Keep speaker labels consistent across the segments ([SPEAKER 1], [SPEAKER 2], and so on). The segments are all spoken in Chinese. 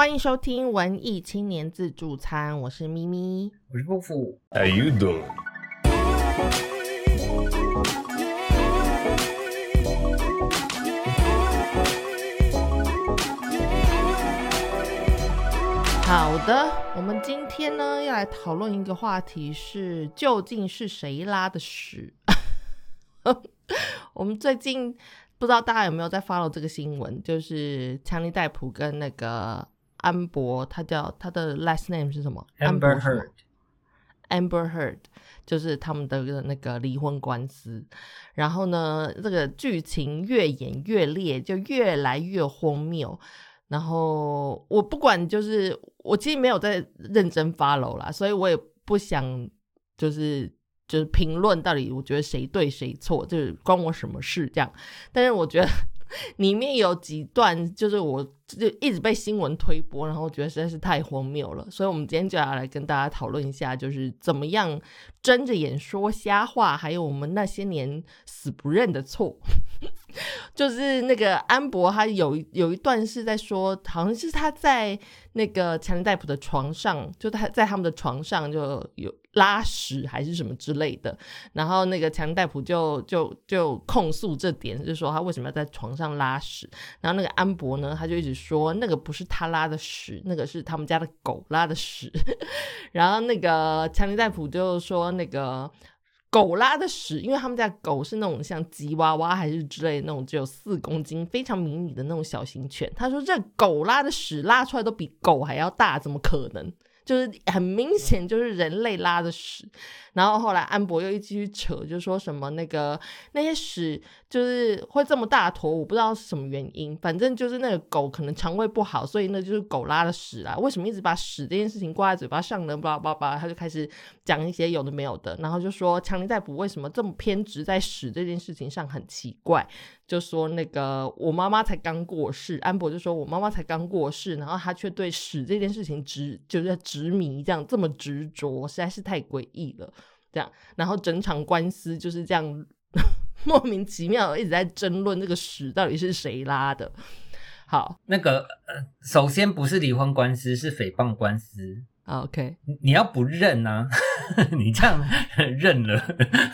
[SPEAKER 1] 欢迎收听文艺青年自助餐，我是咪咪。
[SPEAKER 2] 我是布布
[SPEAKER 3] ，How you doing?
[SPEAKER 1] 好的，我们今天呢要来讨论一个话题是，究竟是谁拉的屎？我们最近不知道大家有没有在 follow 这个新闻，就是强尼戴普跟那个安博，他叫他的 last name 是什么
[SPEAKER 2] Amber Heard
[SPEAKER 1] Amber Heard，就是他们的那个离婚官司。然后呢，这个剧情越演越烈，就越来越荒谬。然后我不管，就是我其实没有在认真 follow 啦，所以我也不想就是就是评论到底我觉得谁对谁错，就是关我什么事这样。但是我觉得里面有几段，就是我就一直被新闻推播，然后我觉得实在是太荒谬了，所以我们今天就要来跟大家讨论一下，就是怎么样睁着眼说瞎话，还有我们那些年死不认的错。就是那个安博，他有有一段是在说，好像是他在那个强尼戴普的床上，就他在他们的床上就有拉屎还是什么之类的，然后那个强尼戴普就就就控诉这点，就说他为什么要在床上拉屎，然后那个安博呢，他就一直说那个不是他拉的屎，那个是他们家的狗拉的屎，然后那个强尼戴普就说那个。狗拉的屎，因为他们家狗是那种像吉娃娃还是之类那种只有四公斤、非常迷你的那种小型犬。他说这狗拉的屎拉出来都比狗还要大，怎么可能？就是很明显就是人类拉的屎。然后后来安博又一继续扯，就说什么那个那些屎就是会这么大坨，我不知道是什么原因，反正就是那个狗可能肠胃不好，所以那就是狗拉的屎啊。为什么一直把屎这件事情挂在嘴巴上呢？叭叭叭，他就开始讲一些有的没有的，然后就说强尼戴普为什么这么偏执在屎这件事情上很奇怪，就说那个我妈妈才刚过世，安博就说我妈妈才刚过世，然后他却对屎这件事情执就是执迷这样这么执着，实在是太诡异了。这样，然后整场官司就是这样 莫名其妙一直在争论这个屎到底是谁拉的。好
[SPEAKER 2] 那个呃，首先不是离婚官司，是诽谤官司。
[SPEAKER 1] ，OK，
[SPEAKER 2] 你你要不认啊？你这样认了，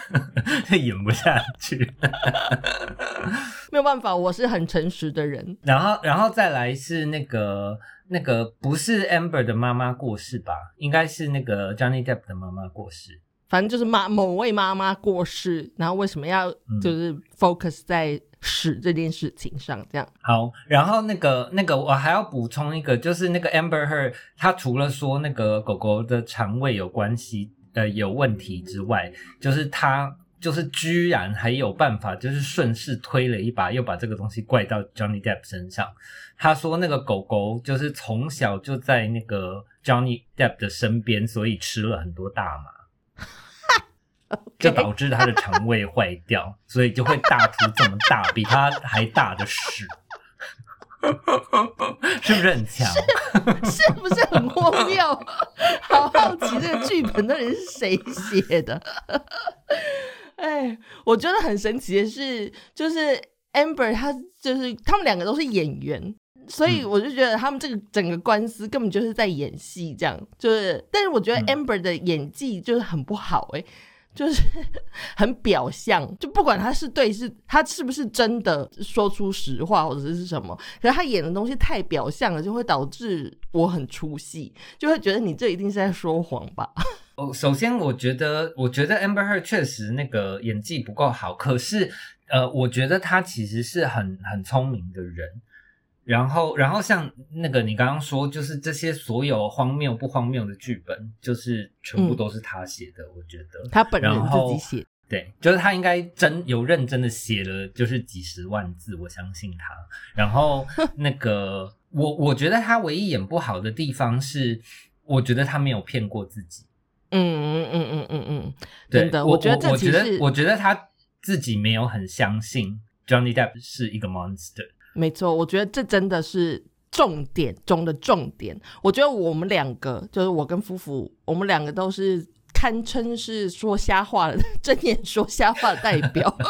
[SPEAKER 2] 演不下去。
[SPEAKER 1] 没有办法，我是很诚实的人。
[SPEAKER 2] 然后，然后再来是那个那个不是 Amber 的妈妈过世吧？应该是那个 Johnny Depp 的妈妈过世。
[SPEAKER 1] 反正就是妈某位妈妈过世，然后为什么要就是 focus 在屎这件事情上？这样
[SPEAKER 2] 好，然后那个那个我还要补充一个，就是那个 Amber Heard，她除了说那个狗狗的肠胃有关系呃有问题之外，就是他就是居然还有办法，就是顺势推了一把，又把这个东西怪到 Johnny Depp 身上。他说那个狗狗就是从小就在那个 Johnny Depp 的身边，所以吃了很多大麻。就导致他的肠胃坏掉，所以就会大出这么大，比他还大的屎，是不是很强？
[SPEAKER 1] 是不是很荒谬？好好奇这个剧本到底是谁写的？哎，我觉得很神奇的是，就是 Amber 他就是他们两个都是演员。所以我就觉得他们这个整个官司根本就是在演戏，这样就是。但是我觉得 Amber 的演技就是很不好、欸，就是 很表象，就不管他是对是，他是不是真的说出实话或者是什么，可是他演的东西太表象了，就会导致我很出戏，就会觉得你这一定是在说谎吧。
[SPEAKER 2] 哦，首先我觉得，我觉得 Amber Heard 确实那个演技不够好，可是呃，我觉得他其实是很很聪明的人。然后，然后像那个你刚刚说，就是这些所有荒谬不荒谬的剧本，就是全部都是他写的。我觉得
[SPEAKER 1] 他本人自己写，
[SPEAKER 2] 对，就是他应该真有认真的写了，就是几十万字，我相信他。然后 那个，我我觉得他唯一演不好的地方是，我觉得他没有骗过自己。
[SPEAKER 1] 嗯嗯嗯嗯嗯嗯，
[SPEAKER 2] 对
[SPEAKER 1] 真的，
[SPEAKER 2] 我
[SPEAKER 1] 觉得
[SPEAKER 2] 我觉得我觉得他自己没有很相信 Johnny Depp 是一个 monster。
[SPEAKER 1] 没错，我觉得这真的是重点中的重点。我觉得我们两个，就是我跟夫妇，我们两个都是堪称是说瞎话的 睁眼说瞎话的代表。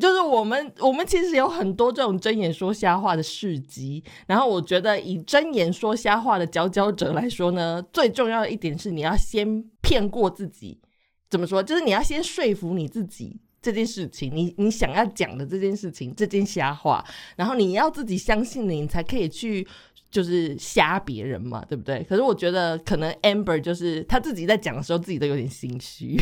[SPEAKER 1] 就是我们我们其实有很多这种睁眼说瞎话的事迹，然后我觉得以睁眼说瞎话的佼佼者来说呢，最重要的一点是你要先骗过自己，怎么说？就是你要先说服你自己这件事情，你你想要讲的这件事情，这件瞎话，然后你要自己相信你，你才可以去。就是瞎别人嘛，对不对？可是我觉得可能 Amber 就是他自己在讲的时候，自己都有点心虚，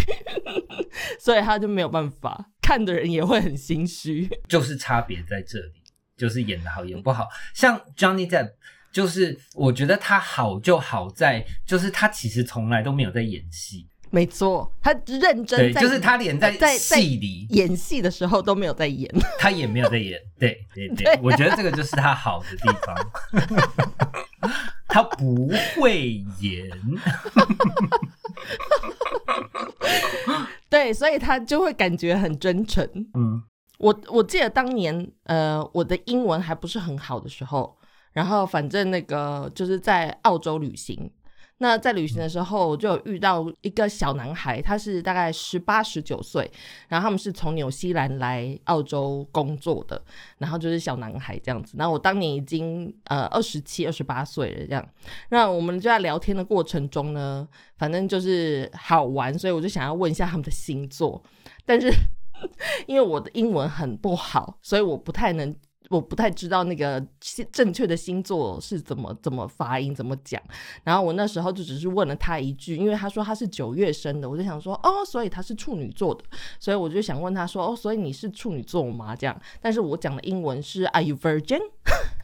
[SPEAKER 1] 所以他就没有办法，看的人也会很心虚。
[SPEAKER 2] 就是差别在这里，就是演的好演不好。像 Johnny Depp，就是我觉得他好就好在，就是他其实从来都没有在演戏。
[SPEAKER 1] 没错，他认真，
[SPEAKER 2] 对，就是他连在在戏里。
[SPEAKER 1] 演戏的时候都没有在演，
[SPEAKER 2] 他也没有在演，对对对，我觉得这个就是他好的地方，他不会演，
[SPEAKER 1] 对，所以他就会感觉很真诚。嗯，我我记得当年，呃，我的英文还不是很好的时候，然后反正那个就是在澳洲旅行。那在旅行的时候，就遇到一个小男孩，他是大概十八十九岁，然后他们是从纽西兰来澳洲工作的，然后就是小男孩这样子。那我当年已经呃二十七、二十八岁了这样。那我们就在聊天的过程中呢，反正就是好玩，所以我就想要问一下他们的星座，但是 因为我的英文很不好，所以我不太能。我不太知道那个正确的星座是怎么怎么发音怎么讲，然后我那时候就只是问了他一句，因为他说他是九月生的，我就想说哦，所以他是处女座的，所以我就想问他说哦，所以你是处女座吗？这样，但是我讲的英文是 Are you virgin？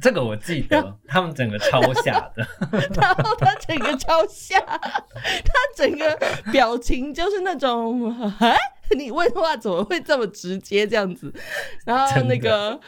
[SPEAKER 2] 这个我记得，他们整个超吓的，
[SPEAKER 1] 然后他整个超吓，他整个表情就是那种 哎。你问话怎么会这么直接这样子？然后那个，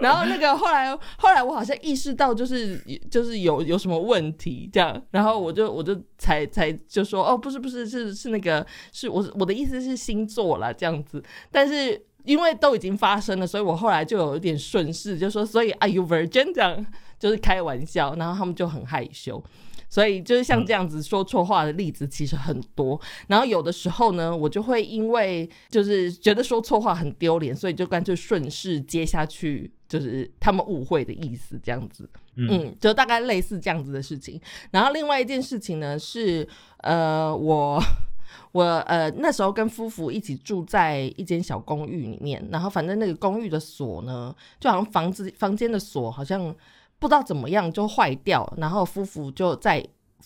[SPEAKER 1] 然后那个后来后来我好像意识到就是就是有有什么问题这样，然后我就我就才才就说哦不是不是是是那个是我我的意思是星座啦这样子，但是因为都已经发生了，所以我后来就有一点顺势就说所以 Are you virgin 这样就是开玩笑，然后他们就很害羞。所以就是像这样子说错话的例子其实很多，然后有的时候呢，我就会因为就是觉得说错话很丢脸，所以就干脆顺势接下去，就是他们误会的意思这样子，嗯，就大概类似这样子的事情。然后另外一件事情呢是，呃，我我呃那时候跟夫妇一起住在一间小公寓里面，然后反正那个公寓的锁呢，就好像房子房间的锁好像。不知道怎么样就坏掉，然后夫妇就在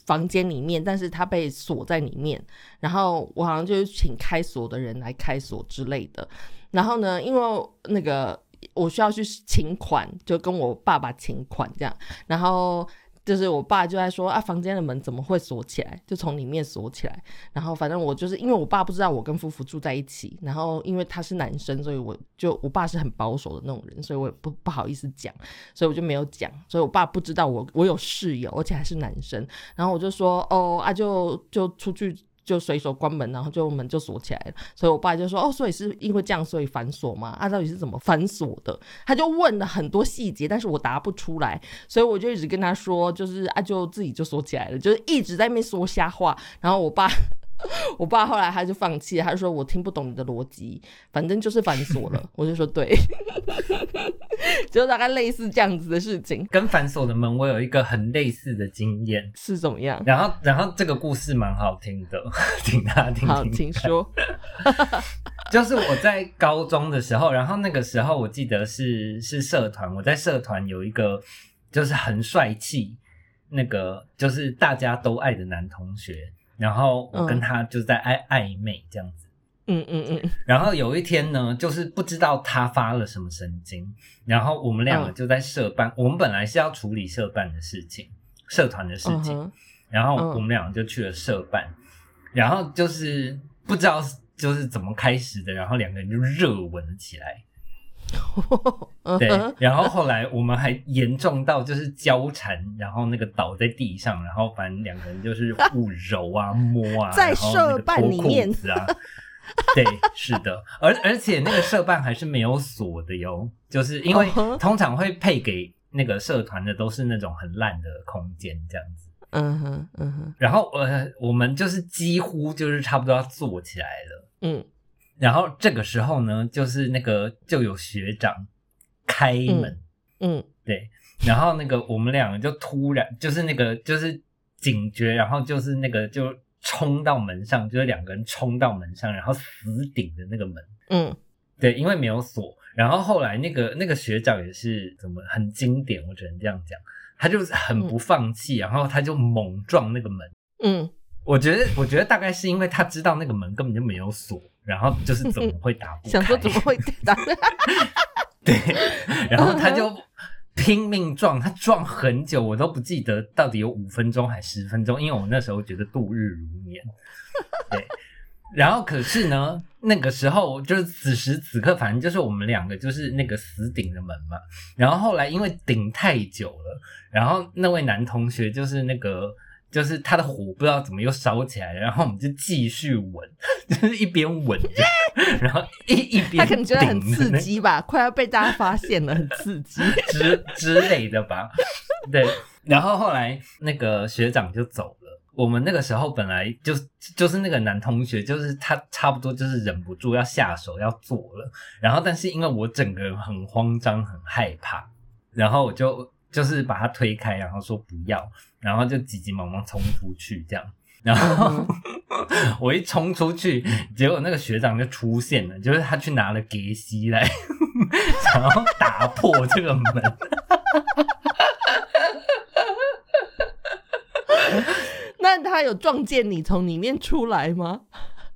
[SPEAKER 1] 房间里面，但是他被锁在里面，然后我好像就是请开锁的人来开锁之类的，然后呢，因为那个我需要去请款，就跟我爸爸请款这样，然后。就是我爸就在说啊，房间的门怎么会锁起来？就从里面锁起来。然后反正我就是因为我爸不知道我跟夫妇住在一起，然后因为他是男生，所以我就我爸是很保守的那种人，所以我也不不好意思讲，所以我就没有讲。所以我爸不知道我我有室友，而且还是男生。然后我就说哦啊，就就出去。就随手关门，然后就门就锁起来了。所以我爸就说：“哦，所以是因为这样，所以反锁吗？啊，到底是怎么反锁的？”他就问了很多细节，但是我答不出来，所以我就一直跟他说：“就是啊，就自己就锁起来了，就是一直在那边说瞎话。”然后我爸。我爸后来他就放弃，他说我听不懂你的逻辑，反正就是反锁了。我就说对，就大概类似这样子的事情。
[SPEAKER 2] 跟反锁的门，我有一个很类似的经验，
[SPEAKER 1] 是怎么样？
[SPEAKER 2] 然后，然后这个故事蛮好听的，请大家听听。
[SPEAKER 1] 好，请说。
[SPEAKER 2] 就是我在高中的时候，然后那个时候我记得是是社团，我在社团有一个就是很帅气，那个就是大家都爱的男同学。然后我跟他就在暧暧昧这样子，
[SPEAKER 1] 嗯嗯嗯。
[SPEAKER 2] 然后有一天呢，就是不知道他发了什么神经，然后我们两个就在社办，我们本来是要处理社办的事情，社团的事情，然后我们两个就去了社办，然后就是不知道就是怎么开始的，然后两个人就热吻了起来。对，然后后来我们还严重到就是交缠，然后那个倒在地上，然后反正两个人就是互揉啊、摸啊，
[SPEAKER 1] 在社办里面
[SPEAKER 2] 啊。对，是的，而而且那个社办还是没有锁的哟，就是因为通常会配给那个社团的都是那种很烂的空间这样子。
[SPEAKER 1] 嗯哼，嗯哼。
[SPEAKER 2] 然后呃，我们就是几乎就是差不多要坐起来了。嗯。然后这个时候呢，就是那个就有学长开门，
[SPEAKER 1] 嗯
[SPEAKER 2] 对，然后那个我们两个就突然就是那个就是警觉，然后就是那个就冲到门上，就是两个人冲到门上，然后死顶着那个门，
[SPEAKER 1] 嗯
[SPEAKER 2] 对，因为没有锁。然后后来那个那个学长也是怎么很经典，我只能这样讲，他就是很不放弃，然后他就猛撞那个门。
[SPEAKER 1] 嗯，
[SPEAKER 2] 我觉得，我觉得大概是因为他知道那个门根本就没有锁，然后就是怎么会打不 开？
[SPEAKER 1] 想说怎么会打？
[SPEAKER 2] 对，然后他就拼命撞，他撞很久，我都不记得到底有五分钟还十分钟，因为我那时候觉得度日如年。对，然后可是呢，那个时候就是此时此刻，反正就是我们两个就是那个死顶的门嘛。然后后来因为顶太久了，然后那位男同学就是那个。就是他的火不知道怎么又烧起来了，然后我们就继续闻，就是一边闻着，然后一一边
[SPEAKER 1] 他可能觉得很刺激吧，快要被大家发现了，很刺激。
[SPEAKER 2] 之之类的吧。对，然后后来那个学长就走了。我们那个时候本来就就是那个男同学，就是他差不多就是忍不住要下手要做了，然后但是因为我整个人很慌张很害怕，然后我就就是把他推开，然后说不要，然后就急急忙忙冲出去这样。然后 我一冲出去，结果那个学长就出现了，就是他去拿了给西来，想要打破这个门。
[SPEAKER 1] 那他有撞见你从里面出来吗？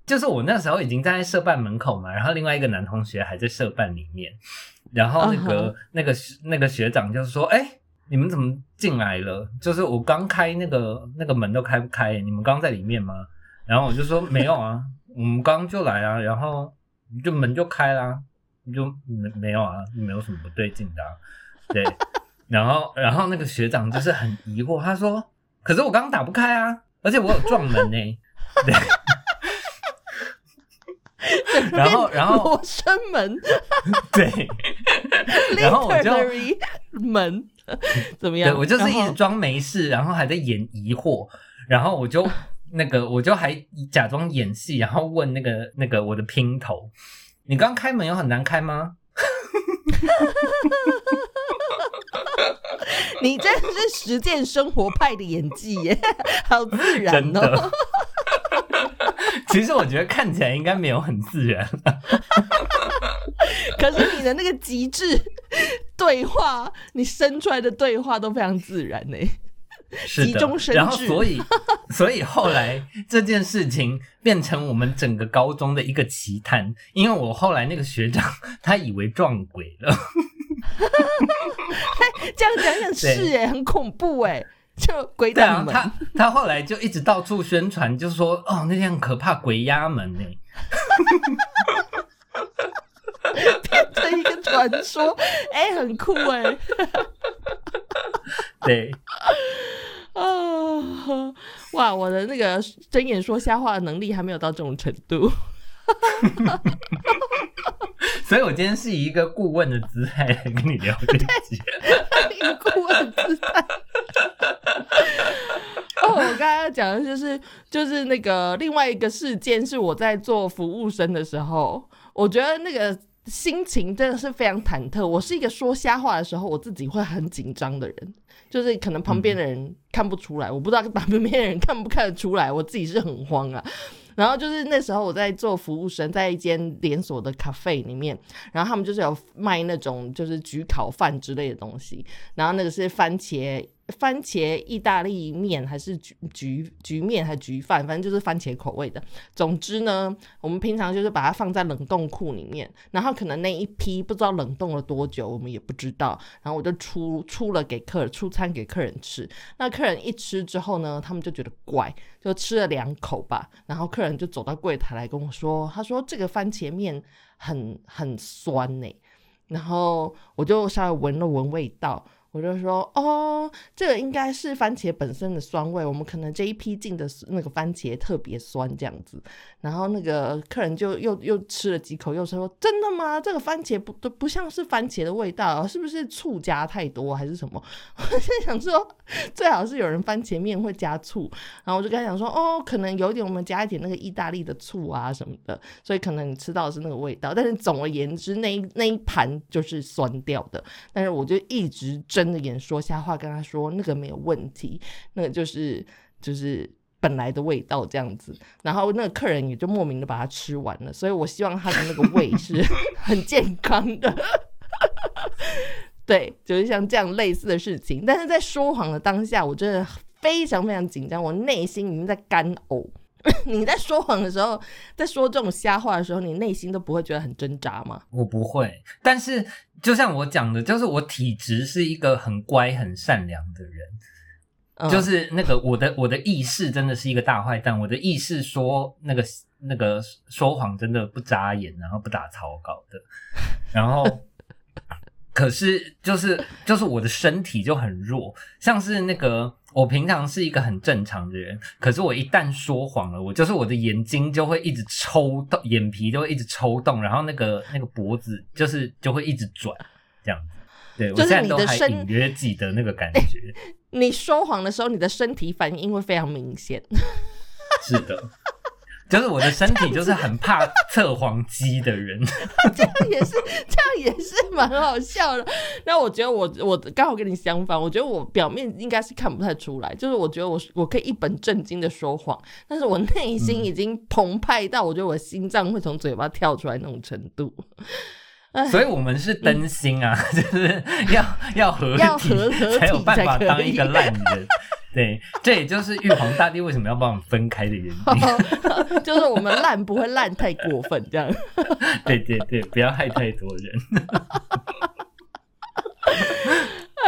[SPEAKER 2] 就是我那时候已经站在社办门口嘛，然后另外一个男同学还在社办里面，然后那个、
[SPEAKER 1] 嗯
[SPEAKER 2] 那个那个学长就说：“哎、你们怎么进来了？就是我刚开那个那个门都开不开，你们刚在里面吗？”然后我就说：“没有啊，我们刚刚就来啊，然后就门就开啦，就没没有啊，没有什么不对劲的、啊，对。”然后然后那个学长就是很疑惑，他说：“可是我刚刚打不开啊，而且我有撞门呢、对。然后然后
[SPEAKER 1] 罗生门
[SPEAKER 2] 对，然后我就
[SPEAKER 1] 门 怎么
[SPEAKER 2] 对
[SPEAKER 1] 样？
[SPEAKER 2] 我就是一直装没事，然后还在演疑惑，然后我就 那个我就还假装演戏，然后问那个那个我的姘头，你刚开门有很难开吗？
[SPEAKER 1] 你真的是实践生活派的演技耶，好自然哦。。
[SPEAKER 2] 其实我觉得看起来应该没有很自然，
[SPEAKER 1] 可是你的那个极致对话，你生出来的对话都非常自然呢。
[SPEAKER 2] 是的
[SPEAKER 1] 急中。生
[SPEAKER 2] 然后
[SPEAKER 1] 智
[SPEAKER 2] 所以 所以后来这件事情变成我们整个高中的一个奇谈，因为我后来那个学长他以为撞鬼了。
[SPEAKER 1] 这样讲讲是哎，很恐怖哎，就鬼
[SPEAKER 2] 对啊
[SPEAKER 1] 挡，门。
[SPEAKER 2] 他他后来就一直到处宣传，就说哦那天很可怕，鬼压门 呢。
[SPEAKER 1] 这一个传说，哎、很酷哎、
[SPEAKER 2] 对，
[SPEAKER 1] 啊，哇，我的那个睁眼说瞎话的能力还没有到这种程度。
[SPEAKER 2] 所以我今天是以一个顾问的姿态来跟你聊这集。
[SPEAKER 1] 一个顾问姿态。哦，我刚刚讲的就是就是那个另外一个事件，是我在做服务生的时候，我觉得那个心情真的是非常忐忑。我是一个说瞎话的时候，我自己会很紧张的人，就是可能旁边的人看不出来，我不知道旁边的人看不看得出来，我自己是很慌啊。然后就是那时候我在做服务生，在一间连锁的咖啡里面，然后他们就是有卖那种就是焗烤饭之类的东西，然后那个是番茄番茄意大利面还是焗焗焗面还是焗饭，反正就是番茄口味的。总之呢，我们平常就是把它放在冷冻库里面，然后可能那一批不知道冷冻了多久，我们也不知道。然后我就出出了给客人出餐给客人吃，那客人一吃之后呢，他们就觉得怪，就吃了两口吧，然后客人就走到柜台来跟我说，他说这个番茄面很很酸呢、然后我就稍微闻了闻味道，我就说哦，这个应该是番茄本身的酸味，我们可能这一批进的那个番茄特别酸这样子。然后那个客人就又又吃了几口，又说真的吗？这个番茄不都不像是番茄的味道，是不是醋加太多还是什么？我在想说，最好是有人番茄面会加醋。然后我就跟他讲说，哦，可能有点我们加一点那个意大利的醋啊什么的，所以可能你吃到是那个味道。但是总而言之，那一那一盘就是酸掉的。但是我就一直睁着眼说瞎话，跟他说那个没有问题，那个就是就是本来的味道这样子。然后那个客人也就莫名的把它吃完了。所以我希望他的那个胃是 很健康的。对，就是像这样类似的事情。但是在说谎的当下，我真的。非常非常紧张，我内心已经在干呕。你在说谎的时候，在说这种瞎话的时候，你内心都不会觉得很挣扎吗？
[SPEAKER 2] 我不会，但是就像我讲的，就是我体质是一个很乖、很善良的人，就是那个我的我的意识真的是一个大坏蛋。我的意识说那个那个说谎真的不眨眼，然后不打草稿的，然后可是就是就是我的身体就很弱，像是那个。我平常是一个很正常的人，可是我一旦说谎了，我就是我的眼睛就会一直抽动，眼皮就会一直抽动，然后那个那个脖子就是就会一直转，这样子。对我现在都还隐约记得那个感觉。
[SPEAKER 1] 你说谎的时候，你的身体反应会非常明显。
[SPEAKER 2] 是的。就是我的身体就是很怕测谎机的人，
[SPEAKER 1] 这样也是这样也是蛮好笑的。那我觉得我我刚好跟你相反，我觉得我表面应该是看不太出来，就是我觉得我我可以一本正经的说谎，但是我内心已经澎湃到我觉得我心脏会从嘴巴跳出来那种程度。
[SPEAKER 2] 所以我们是灯芯啊，就是要要合体才有办法当一个烂人。对，这也就是玉皇大帝为什么要把我们分开的原因，
[SPEAKER 1] 就是我们烂不会烂太过分，这样。
[SPEAKER 2] 对对对，不要害太多人。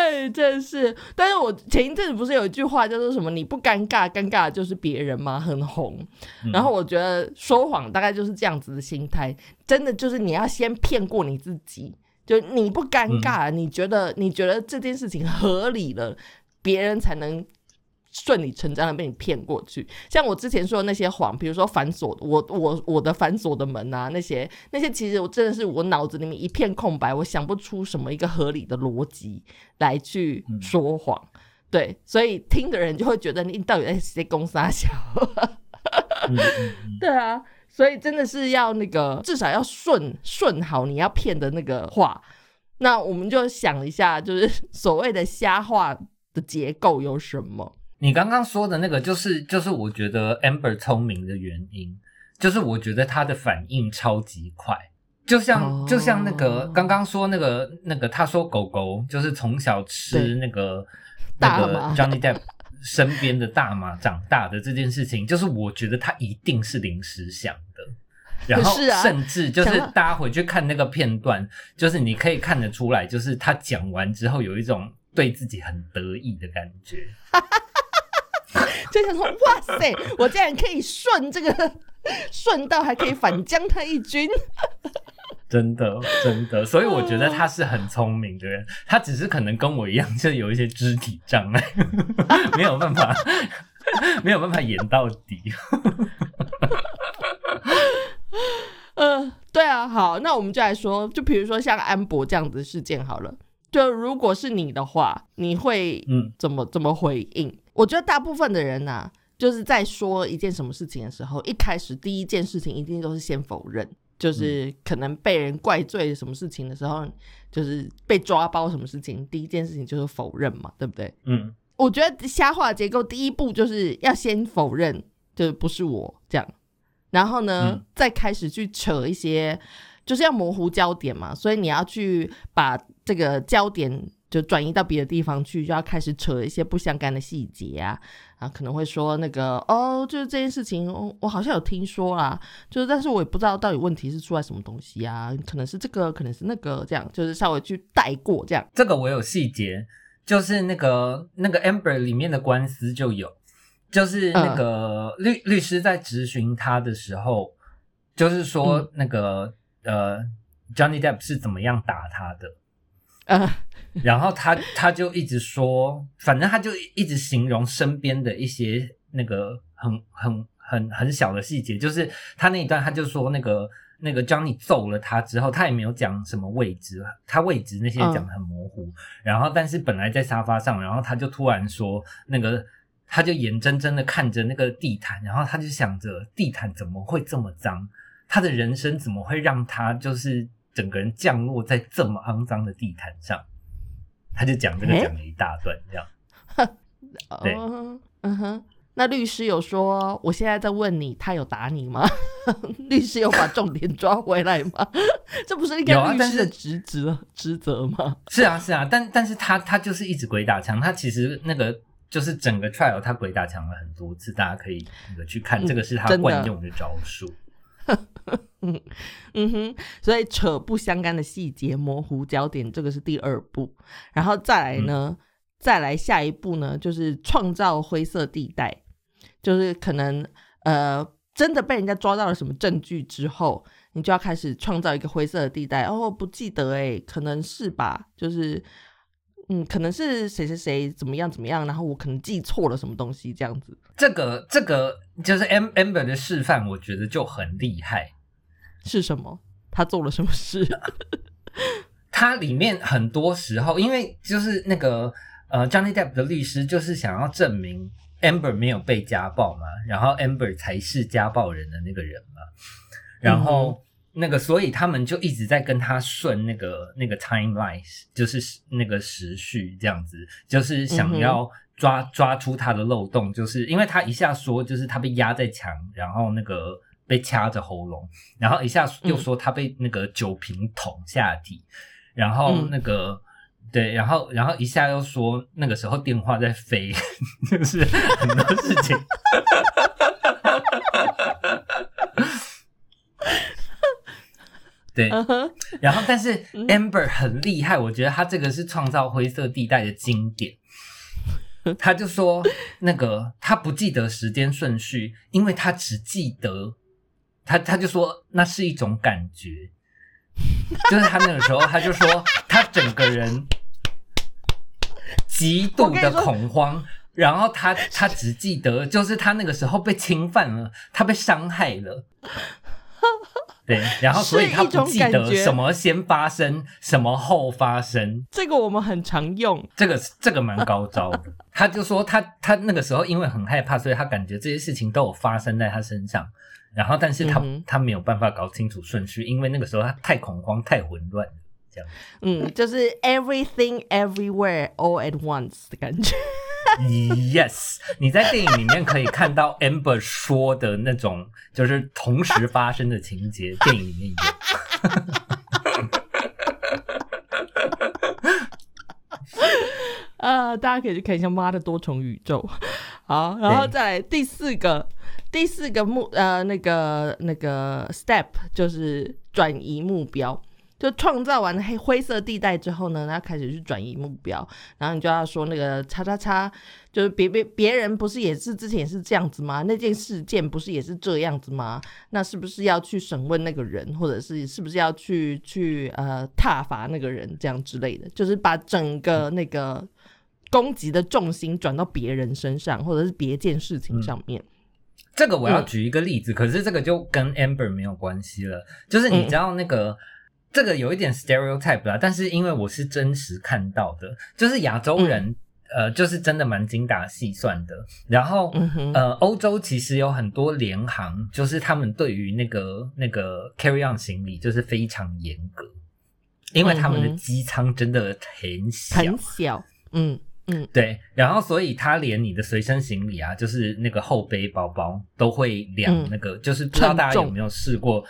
[SPEAKER 1] 哎，真是！但是我前一阵子不是有一句话叫做什么“你不尴尬，尴尬的就是别人”吗？很红。然后我觉得说谎大概就是这样子的心态，真的就是你要先骗过你自己，就你不尴尬，你觉得你觉得这件事情合理了，别人才能。顺理成章的被你骗过去，像我之前说的那些谎，比如说反锁，我我我的反锁的门啊，那些那些其实我真的是我脑子里面一片空白，我想不出什么一个合理的逻辑来去说谎。对，所以听的人就会觉得你到底在谁公撒小？对啊，所以真的是要那个至少要顺顺好你要骗的那个话。那我们就想一下，就是所谓的瞎话的结构有什么？
[SPEAKER 2] 你刚刚说的那个，就是就是我觉得 Amber 聪明的原因，就是我觉得他的反应超级快，就像就像那个刚刚说那个那个，他说狗狗就是从小吃那个那个 Johnny Depp 身边的大麻长大的这件事情，就是我觉得他一定是临时想的，然后甚至就是大家回去看那个片段，就是你可以看得出来，就是他讲完之后有一种对自己很得意的感觉。
[SPEAKER 1] 就想说，哇塞，我竟然可以顺这个 顺道，还可以反将他一军，
[SPEAKER 2] 真的真的。所以我觉得他是很聪明的人，他只是可能跟我一样，就有一些肢体障碍，没有办法，没有办法演到底。
[SPEAKER 1] 嗯，对啊，好，那我们就来说，就比如说像安博这样子的事件好了，就如果是你的话，你会嗯怎么怎么回应？我觉得大部分的人呐，就是在说一件什么事情的时候，一开始第一件事情一定都是先否认，就是可能被人怪罪什么事情的时候，就是被抓包什么事情，第一件事情就是否认嘛，对不对？嗯，我觉得瞎话结构第一步就是要先否认，就是不是我这样，然后呢，再开始去扯一些，就是要模糊焦点嘛，所以你要去把这个焦点。就转移到别的地方去，就要开始扯一些不相干的细节啊，啊，可能会说那个哦，就是这件事情，我好像有听说啦，就是但是我也不知道到底问题是出在什么东西啊，可能是这个，可能是那个，这样就是稍微去带过这样。
[SPEAKER 2] 这个我有细节，就是那个那个 Amber 里面的官司就有，就是那个律律师在质询他的时候，就是说那个呃 Johnny Depp 是怎么样打他的。
[SPEAKER 1] 呃，
[SPEAKER 2] 然后他他就一直说，反正他就一直形容身边的一些那个很很很很小的细节，就是他那一段他就说那个那个 Johnny 揍了他之后，他也没有讲什么位置，他位置那些讲的很模糊。然后但是本来在沙发上，然后他就突然说那个他就眼睁睁的看着那个地毯，然后他就想着地毯怎么会这么脏，他的人生怎么会让他就是整个人降落在这么肮脏的地毯上。他就讲这个讲了一大段，这样。对
[SPEAKER 1] 哦，嗯哼。那律师有说，我现在在问你，他有打你吗？律师有把重点抓回来吗？这不是应该律师的
[SPEAKER 2] 是
[SPEAKER 1] 职责职责吗？
[SPEAKER 2] 是啊，是啊，但但是他他就是一直鬼打墙，他其实那个就是整个 trial 他鬼打墙了很多次，大家可以那个去看，
[SPEAKER 1] 嗯
[SPEAKER 2] 这个是他惯用的招数。
[SPEAKER 1] 嗯 嗯哼，所以扯不相干的细节、模糊焦点，这个是第二步。然后再来呢，再来下一步呢，就是创造灰色地带，就是可能呃真的被人家抓到了什么证据之后，你就要开始创造一个灰色的地带。哦，不记得诶，可能是吧，就是。嗯，可能是谁谁谁怎么样怎么样，然后我可能记错了什么东西，这样子
[SPEAKER 2] 这个这个就是 Am Amber 的示范，我觉得就很厉害。
[SPEAKER 1] 是什么？他做了什么事？
[SPEAKER 2] 他里面很多时候，因为就是那个呃 Johnny Depp 的律师就是想要证明 Amber 没有被家暴嘛，然后 Amber 才是家暴人的那个人嘛，然后那个所以他们就一直在跟他顺那个那个 timeline，就是那个时序这样子，就是想要抓抓出他的漏洞，就是因为他一下说就是他被压在墙，然后那个被掐着喉咙，然后一下又说他被那个酒瓶捅下体，然后那个。对，然后，然后一下又说那个时候电话在飞，就是很多事情。对，然后但是 Amber 很厉害，我觉得他这个是创造灰色地带的经典。他就说那个他不记得时间顺序，因为他只记得他他就说那是一种感觉，就是他那个时候他就说他整个人极度的恐慌，然后他他只记得就是他那个时候被侵犯了，他被伤害了。对，然后所以他不记得什么先发生，什么后发生。
[SPEAKER 1] 这个我们很常用。
[SPEAKER 2] 这个这个蛮高招的。他就说他他那个时候因为很害怕，所以他感觉这些事情都有发生在他身上。然后，但是他、
[SPEAKER 1] 嗯
[SPEAKER 2] 他没有办法搞清楚顺序，因为那个时候他太恐慌、太混乱了。这样
[SPEAKER 1] 嗯，就是 everything everywhere all at once 的感觉。
[SPEAKER 2] ，yes，你在电影里面可以看到 Amber 说的那种，就是同时发生的情节，电影里面有。
[SPEAKER 1] 呃，大家可以去看一下《妈的多重宇宙》。好，然后
[SPEAKER 2] 对
[SPEAKER 1] 再来第四个，第四个目呃那个那个 step 就是转移目标。就创造完黑灰色地带之后呢，他开始去转移目标，然后你就要说那个叉叉叉，就是别别别人不是也是之前也是这样子吗？那件事件不是也是这样子吗？那是不是要去审问那个人，或者是是不是要去去呃挞伐那个人这样之类的？就是把整个那个攻击的重心转到别人身上，或者是别件事情上面。
[SPEAKER 2] 这个我要
[SPEAKER 1] 嗯
[SPEAKER 2] 举一个例子，可是这个就跟 Amber 没有关系了。就是你知道那个、这个有一点 stereotype 啦，但是因为我是真实看到的，就是亚洲人、呃，就是真的蛮精打细算的。然后、
[SPEAKER 1] 嗯哼，
[SPEAKER 2] 呃，欧洲其实有很多联行，就是他们对于那个那个 carry on 行李就是非常严格，因为他们的机舱真的很小。
[SPEAKER 1] 很小，嗯嗯。
[SPEAKER 2] 对，然后所以他连你的随身行李啊，就是那个后背包包都会量
[SPEAKER 1] 嗯。
[SPEAKER 2] 那个，就是不知道大家有没有试过，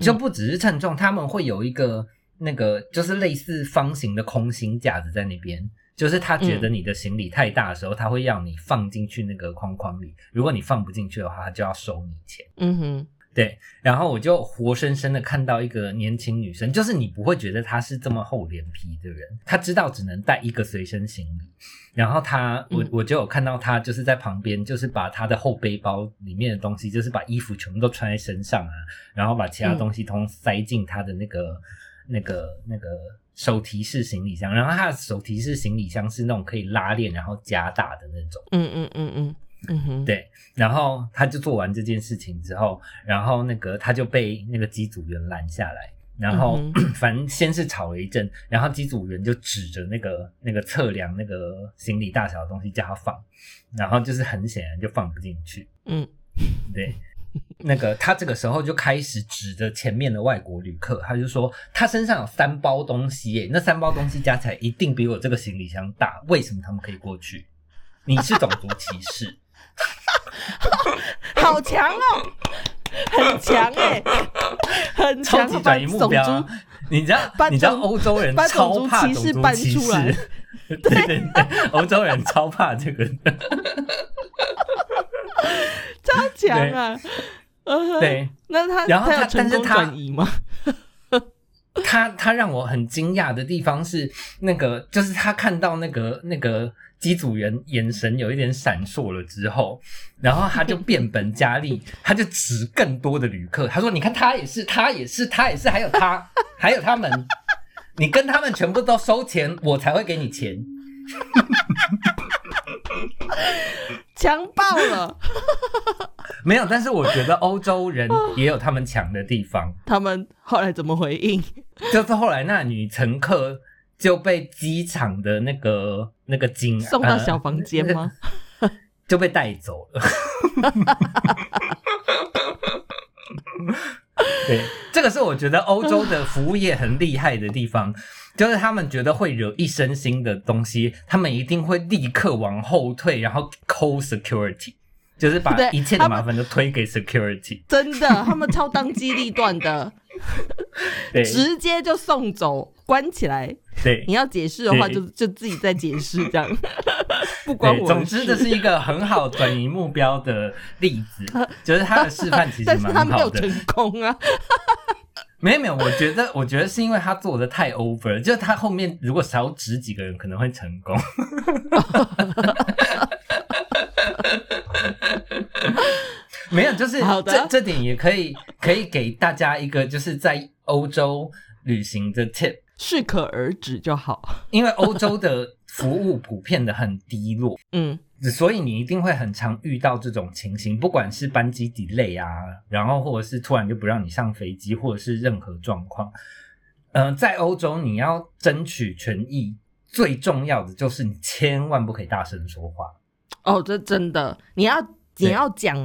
[SPEAKER 2] 就不只是称重，他们会有一个那个就是类似方形的空心架子在那边。就是他觉得你的行李太大的时候，他会要你放进去那个框框里。如果你放不进去的话，他就要收你钱。
[SPEAKER 1] 嗯哼，
[SPEAKER 2] 对，然后我就活生生的看到一个年轻女生，就是你不会觉得她是这么厚脸皮的人，她知道只能带一个随身行李，然后他我
[SPEAKER 1] 嗯。
[SPEAKER 2] 我就有看到他就是在旁边，就是把他的后背包里面的东西，就是把衣服全部都穿在身上啊，然后把其他
[SPEAKER 1] 嗯
[SPEAKER 2] 东西通通塞进他的那个、那个那个手提式行李箱，然后他的手提式行李箱是那种可以拉链然后加大的那种。
[SPEAKER 1] 嗯嗯嗯嗯嗯哼，
[SPEAKER 2] 对，然后他就做完这件事情之后，然后那个他就被那个机组员拦下来，然后、
[SPEAKER 1] 嗯
[SPEAKER 2] 反正先是吵了一阵，然后机组员就指着那个那个测量那个行李大小的东西叫他放，然后就是很显然就放不进去，
[SPEAKER 1] 嗯
[SPEAKER 2] 对。那个他这个时候就开始指着前面的外国旅客，他就说他身上有三包东西耶，那三包东西加起来一定比我这个行李箱大，为什么他们可以过去？你是种族歧视。
[SPEAKER 1] 好强哦，很强哎、很
[SPEAKER 2] 超
[SPEAKER 1] 强，
[SPEAKER 2] 级转移目标。你知道
[SPEAKER 1] 把，
[SPEAKER 2] 你知道
[SPEAKER 1] 种
[SPEAKER 2] 欧洲人
[SPEAKER 1] 把
[SPEAKER 2] 超怕种族
[SPEAKER 1] 歧视
[SPEAKER 2] 对对对，欧洲人超怕这个的。
[SPEAKER 1] 超强啊！
[SPEAKER 2] 对
[SPEAKER 1] 那他
[SPEAKER 2] 然后他
[SPEAKER 1] 成功
[SPEAKER 2] 但是他
[SPEAKER 1] 转移吗？
[SPEAKER 2] 他，他让我很惊讶的地方是，那个就是他看到那个那个机组员眼神有一点闪烁了之后，然后他就变本加厉，他就指更多的旅客，他说：“你看他也是，他也是，他也是，还有他，还有他们，你跟他们全部都收钱，我才会给你钱。”
[SPEAKER 1] 强爆了！
[SPEAKER 2] 没有，但是我觉得欧洲人也有他们强的地方，
[SPEAKER 1] 他们后来怎么回应？
[SPEAKER 2] 就是后来那女乘客就被机场的那个那个警
[SPEAKER 1] 送到小房间吗？
[SPEAKER 2] 呃就被带走了。对，这个是我觉得欧洲的服务业很厉害的地方，就是他们觉得会惹一身腥的东西，他们一定会立刻往后退，然后 call security，就是把一切的麻烦都推给 security。
[SPEAKER 1] 真的，他们超当机立断的，
[SPEAKER 2] 对
[SPEAKER 1] 直接就送走，关起来。
[SPEAKER 2] 对
[SPEAKER 1] 你要解释的话
[SPEAKER 2] 对
[SPEAKER 1] 就，就自己再解释，这样 不关，我
[SPEAKER 2] 总之。这是一个很好转移目标的例子，就是他的示范其实
[SPEAKER 1] 但是
[SPEAKER 2] 蛮
[SPEAKER 1] 他没有
[SPEAKER 2] 好的。
[SPEAKER 1] 成功啊！
[SPEAKER 2] 没有没有，我觉得我觉得是因为他做的太 over，了就是他后面如果少指几个人可能会成功。没有，就是
[SPEAKER 1] 好的
[SPEAKER 2] 这这点也可以可以给大家一个就是在欧洲旅行的 tip，
[SPEAKER 1] 适可而止就好。
[SPEAKER 2] 因为欧洲的服务普遍的很低落，
[SPEAKER 1] 嗯，
[SPEAKER 2] 所以你一定会很常遇到这种情形，不管是班机 delay 啊，然后或者是突然就不让你上飞机，或者是任何状况。呃，在欧洲你要争取权益，最重要的就是你千万不可以大声说话。
[SPEAKER 1] 哦，这真的，你要你要讲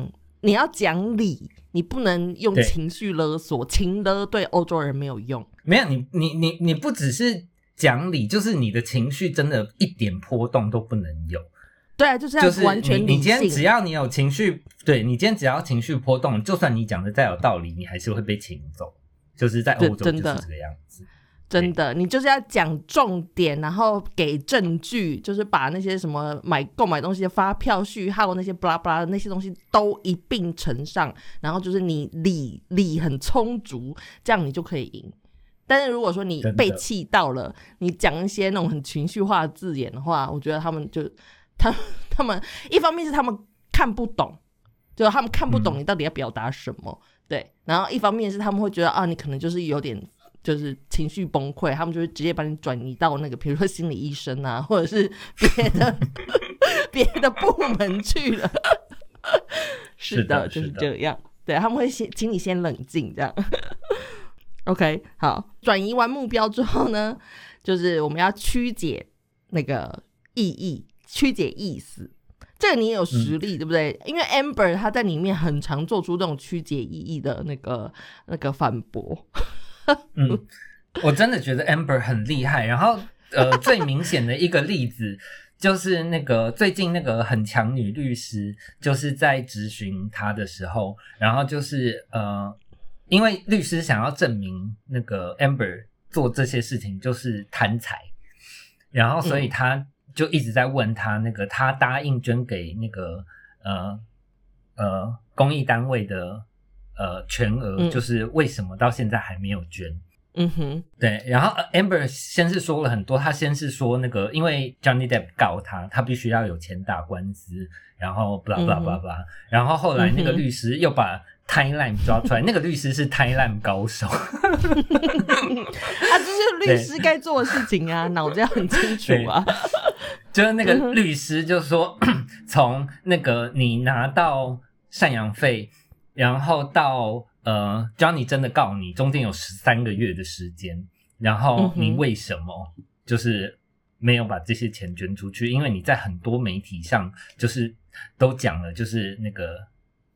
[SPEAKER 1] 你要讲理，你不能用情绪勒索，情勒对欧洲人没有用。
[SPEAKER 2] 没有你，你你你不只是讲理，就是你的情绪真的一点波动都不能有。
[SPEAKER 1] 对啊，就是要
[SPEAKER 2] 就是
[SPEAKER 1] 完全理
[SPEAKER 2] 你，你今天只。要你有情绪，对你今天只要情绪波动，就算你讲的再有道理，你还是会被请走。就是在欧洲就是这个样子。
[SPEAKER 1] 真的，你就是要讲重点，然后给证据，就是把那些什么买购买东西的发票、序号那些巴拉巴拉的那些东西都一并呈上，然后就是你理理很充足，这样你就可以赢。但是如果说你被气到了，你讲一些那种很情绪化的字眼的话，我觉得他们就他 他们一方面是他们看不懂，就他们看不懂你到底要表达什么，对，然后一方面是他们会觉得啊，你可能就是有点就是情绪崩溃，他们就会直接把你转移到那个，比如说心理医生啊，或者是别的 别的部门去了。
[SPEAKER 2] 是
[SPEAKER 1] 的，就是这样。对，他们会先请你先冷静，这样。OK，好，转移完目标之后呢，就是我们要曲解那个意义，曲解意思。这个你也有实力，对不对？因为 Amber 他在里面很常做出这种曲解意义的那个那个反驳。
[SPEAKER 2] 嗯，我真的觉得 Amber 很厉害。然后，呃，最明显的一个例子就是那个最近那个很强女律师，就是在质询她的时候，然后就是呃，因为律师想要证明那个 Amber 做这些事情就是贪财，然后所以他就一直在问他那个他答应捐给那个呃呃公益单位的呃全额，
[SPEAKER 1] 嗯
[SPEAKER 2] 就是为什么到现在还没有捐？
[SPEAKER 1] 嗯哼，
[SPEAKER 2] 对，然后呃 Amber 先是说了很多，他先是说那个，因为 Johnny Depp 告他，他必须要有钱打官司，然后 blah blah blah blah，、然后后来那个律师又把 Thailand 抓出来，那个律师是 Thailand 高手。啊，
[SPEAKER 1] 这是律师该做的事情啊，脑子要很清楚啊。
[SPEAKER 2] 就是那个律师就说，从那个你拿到赡养费，然后到呃，Johnny 真的告你，中间有十三个月的时间，然后你为什么就是没有把这些钱捐出去？因为你在很多媒体上就是都讲了，就是那个。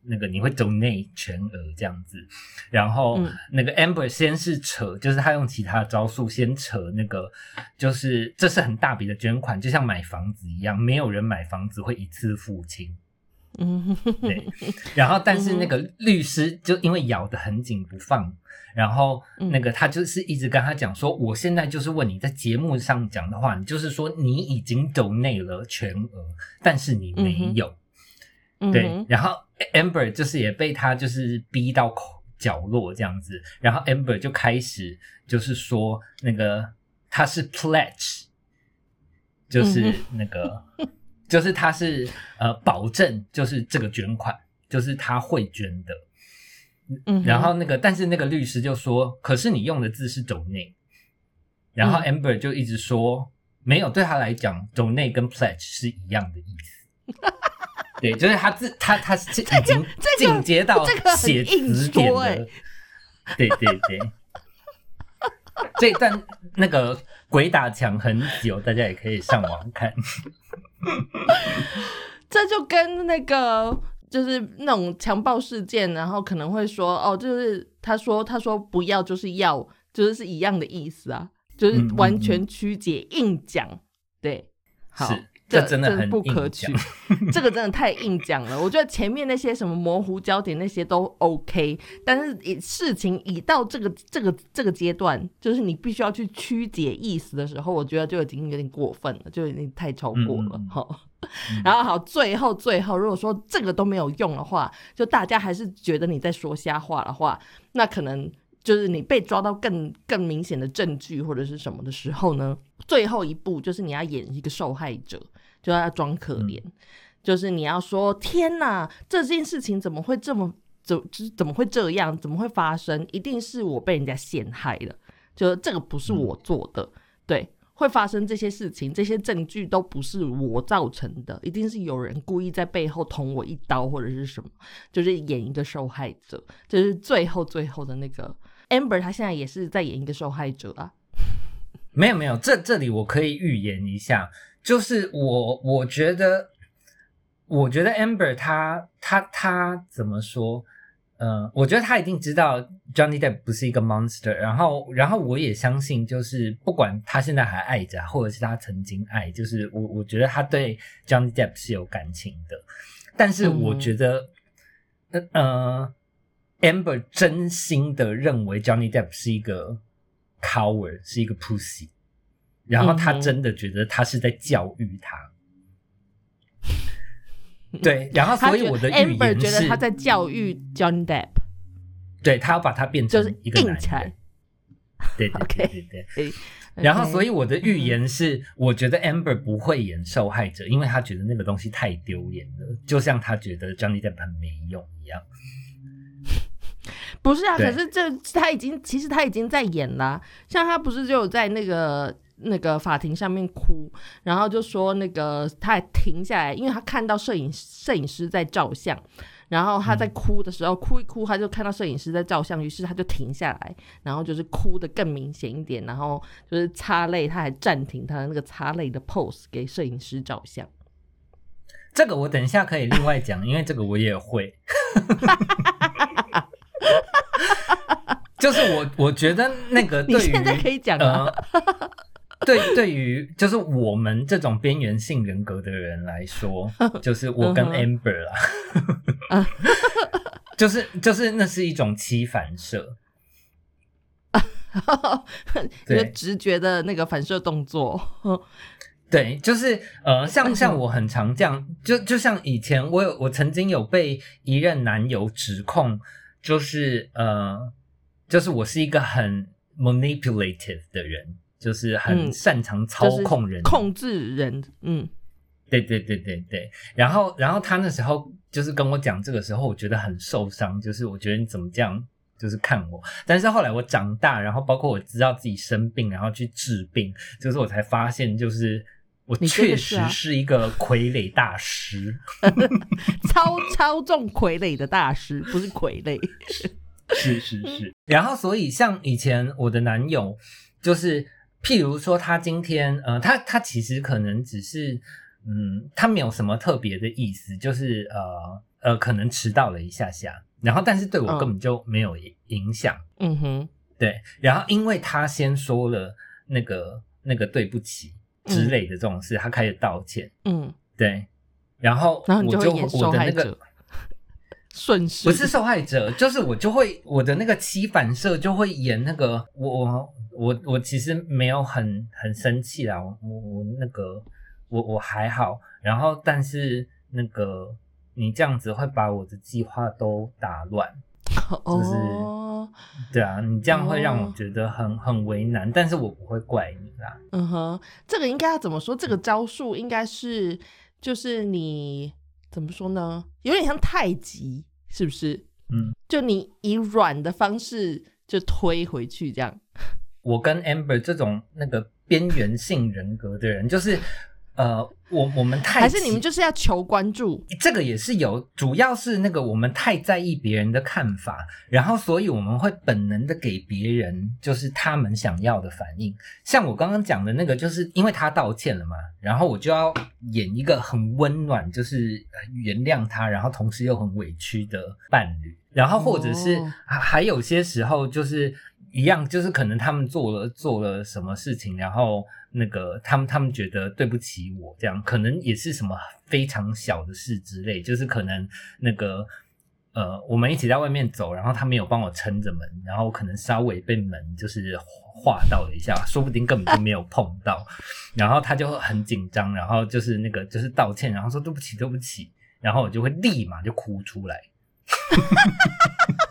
[SPEAKER 2] 那个你会 donate 全额这样子，然后那个 Amber 先是扯，就是他用其他的招数先扯那个，就是这是很大笔的捐款，就像买房子一样，没有人买房子会一次付清。嗯，对。然后但是那个律师就因为咬得很紧不放，然后那个他就是一直跟他讲说，我现在就是问你在节目上讲的话，你就是说你已经 donate 了全额，但是你没有。对，然后 Amber 就是也被他就是逼到角落这样子，然后 Amber 就开始就是说那个他是 pledge，就是那个就是他是呃保证就是这个捐款就是他会捐的，嗯，然后那个但是那个律师就说，可是你用的字是 donate，然后 Amber 就一直说没有，对他来讲 donate 跟 pledge 是一样的意思。对，就是他自他他是已经进阶到写词典的，对对对。这段那个鬼打墙很久，大家也可以上网看。
[SPEAKER 1] 这就跟那个就是那种强暴事件，然后可能会说哦，就是他说他说不要就是要，就是是一样的意思啊，就是完全曲解硬讲，对，好。
[SPEAKER 2] 这真的很
[SPEAKER 1] 不可取，这个真的太硬讲了。我觉得前面那些什么模糊焦点那些都 OK，但是以事情已到这个这个这个阶段，就是你必须要去曲解意思的时候，我觉得就已经有点过分了，就已经太超过了哈。然后好，最后最后，如果说这个都没有用的话，就大家还是觉得你在说瞎话的话，那可能。就是你被抓到更更明显的证据或者是什么的时候呢？最后一步就是你要演一个受害者，就要装可怜，就是你要说：“天哪，这件事情怎么会这么怎就是怎么会这样？怎么会发生？一定是我被人家陷害了，就这个不是我做的，对，会发生这些事情，这些证据都不是我造成的，一定是有人故意在背后捅我一刀或者是什么，就是演一个受害者，就是最后最后的那个。” Amber 他现在也是在演一个受害者啊，
[SPEAKER 2] 没有没有，这这里我可以预言一下，就是我我觉得，我觉得 Amber 他他他怎么说？嗯，我觉得他一定知道 Johnny Depp 不是一个 monster，然后然后我也相信，就是不管他现在还爱着，或者是他曾经爱，就是我我觉得他对 Johnny Depp 是有感情的，但是我觉得，嗯。Amber 真心的认为 Johnny Depp 是一个 coward，是一个 pussy，然后他真的觉得他是在教育他。对，然后所以我的预言
[SPEAKER 1] 是，觉得他在教育 Johnny Depp，
[SPEAKER 2] 对他要把他变成一个男人。对对 对对对。然后所以我的预言是，我觉得 Amber 不会演受害者，因为他觉得那个东西太丢脸了，就像他觉得 Johnny Depp 很没用一样。
[SPEAKER 1] 不是啊，可是这他已经其实他已经在演了，像他不是就有在那个那个法庭上面哭，然后就说那个他还停下来，因为他看到摄影摄影师在照相，然后他在哭的时候哭一哭，他就看到摄影师在照相，于是他就停下来，然后就是哭的更明显一点，然后就是擦泪，他还暂停他的那个擦泪的 pose 给摄影师照相。
[SPEAKER 2] 这个我等一下可以另外讲，因为这个我也会。就是我，我觉得那个
[SPEAKER 1] 你现在可以讲
[SPEAKER 2] 呃，对，对于就是我们这种边缘性人格的人来说，就是我跟 Amber 啦，就是就是那是一种期反射，
[SPEAKER 1] 对，直觉的那个反射动作，
[SPEAKER 2] 对，就是呃，像像我很常这样，就就像以前我有我曾经有被一任男友指控，就是呃。就是我是一个很 manipulative 的人，就是很擅长操控人、
[SPEAKER 1] 控制人。嗯，
[SPEAKER 2] 对对对对对。然后，然后他那时候就是跟我讲这个时候，我觉得很受伤，就是我觉得你怎么这样，就是看我。但是后来我长大，然后包括我知道自己生病，然后去治病，就是我才发现，就是我确实是一个傀儡大师。
[SPEAKER 1] 超超重傀儡的大师，不是傀儡。
[SPEAKER 2] 是是是。然后，所以像以前我的男友，就是譬如说，他今天呃，他他其实可能只是嗯，他没有什么特别的意思，就是呃呃，可能迟到了一下下，然后但是对我
[SPEAKER 1] 嗯
[SPEAKER 2] 根本就没有影响。
[SPEAKER 1] 嗯哼，
[SPEAKER 2] 对，然后因为他先说了那个那个对不起之类的这种事，他开始道歉。
[SPEAKER 1] 嗯，
[SPEAKER 2] 对，然后我就我的那个
[SPEAKER 1] 害者，顺势。
[SPEAKER 2] 不是受害者，就是我就会我的那个起反射就会演那个我我我我其实没有很很生气啦，我我我那个我我还好，然后但是那个你这样子会把我的计划都打乱，就是
[SPEAKER 1] 哦，
[SPEAKER 2] 对啊，你这样会让我
[SPEAKER 1] 哦
[SPEAKER 2] 觉得很很为难，但是我不会怪你啦，
[SPEAKER 1] 嗯哼，这个应该要怎么说？这个招数应该是就是你怎么说呢？有点像太极，是不是？
[SPEAKER 2] 嗯，
[SPEAKER 1] 就你以软的方式就推回去，这样。
[SPEAKER 2] 我跟 Amber 这种那个边缘性人格的人，就是呃，我我们太
[SPEAKER 1] 还是你们就是要求关注？
[SPEAKER 2] 这个也是有，主要是那个我们太在意别人的看法，然后所以我们会本能的给别人就是他们想要的反应。像我刚刚讲的那个，就是因为他道歉了嘛，然后我就要演一个很温暖，就是呃原谅他，然后同时又很委屈的伴侣。然后或者是还有些时候就是一样，就是可能他们做了做了什么事情，然后那个他们他们觉得对不起我，这样可能也是什么非常小的事之类，就是可能那个呃，我们一起在外面走，然后他没有帮我撑着门，然后可能稍微被门就是划到了一下，说不定根本就没有碰到，然后他就很紧张，然后就是那个就是道歉，然后说对不起对不起，然后我就会立马就哭出来。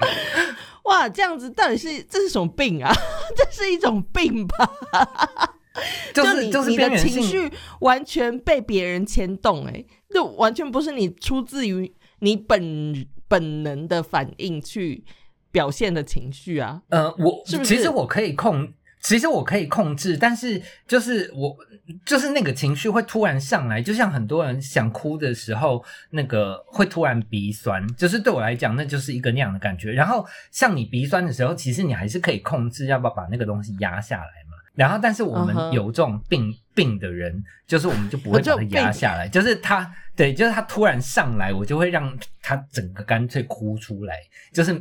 [SPEAKER 1] 哇，这样子到底是这是什么病啊？这是一种病吧？
[SPEAKER 2] 就是
[SPEAKER 1] 你
[SPEAKER 2] 就是
[SPEAKER 1] 你的情绪完全被别人牵动、欸，就完全不是你出自于你本本能的反应去表现的情绪啊。
[SPEAKER 2] 呃，我
[SPEAKER 1] 是不是
[SPEAKER 2] 其实我可以控，其实我可以控制，但是就是我就是那个情绪会突然上来，就像很多人想哭的时候，那个会突然鼻酸，就是对我来讲，那就是一个那样的感觉。然后像你鼻酸的时候，其实你还是可以控制要不要把那个东西压下来嘛。然后，但是我们有这种病病的人，就是我们就不会把它压下来，就是他对，就是他突然上来，我就会让他整个干脆哭出来，就是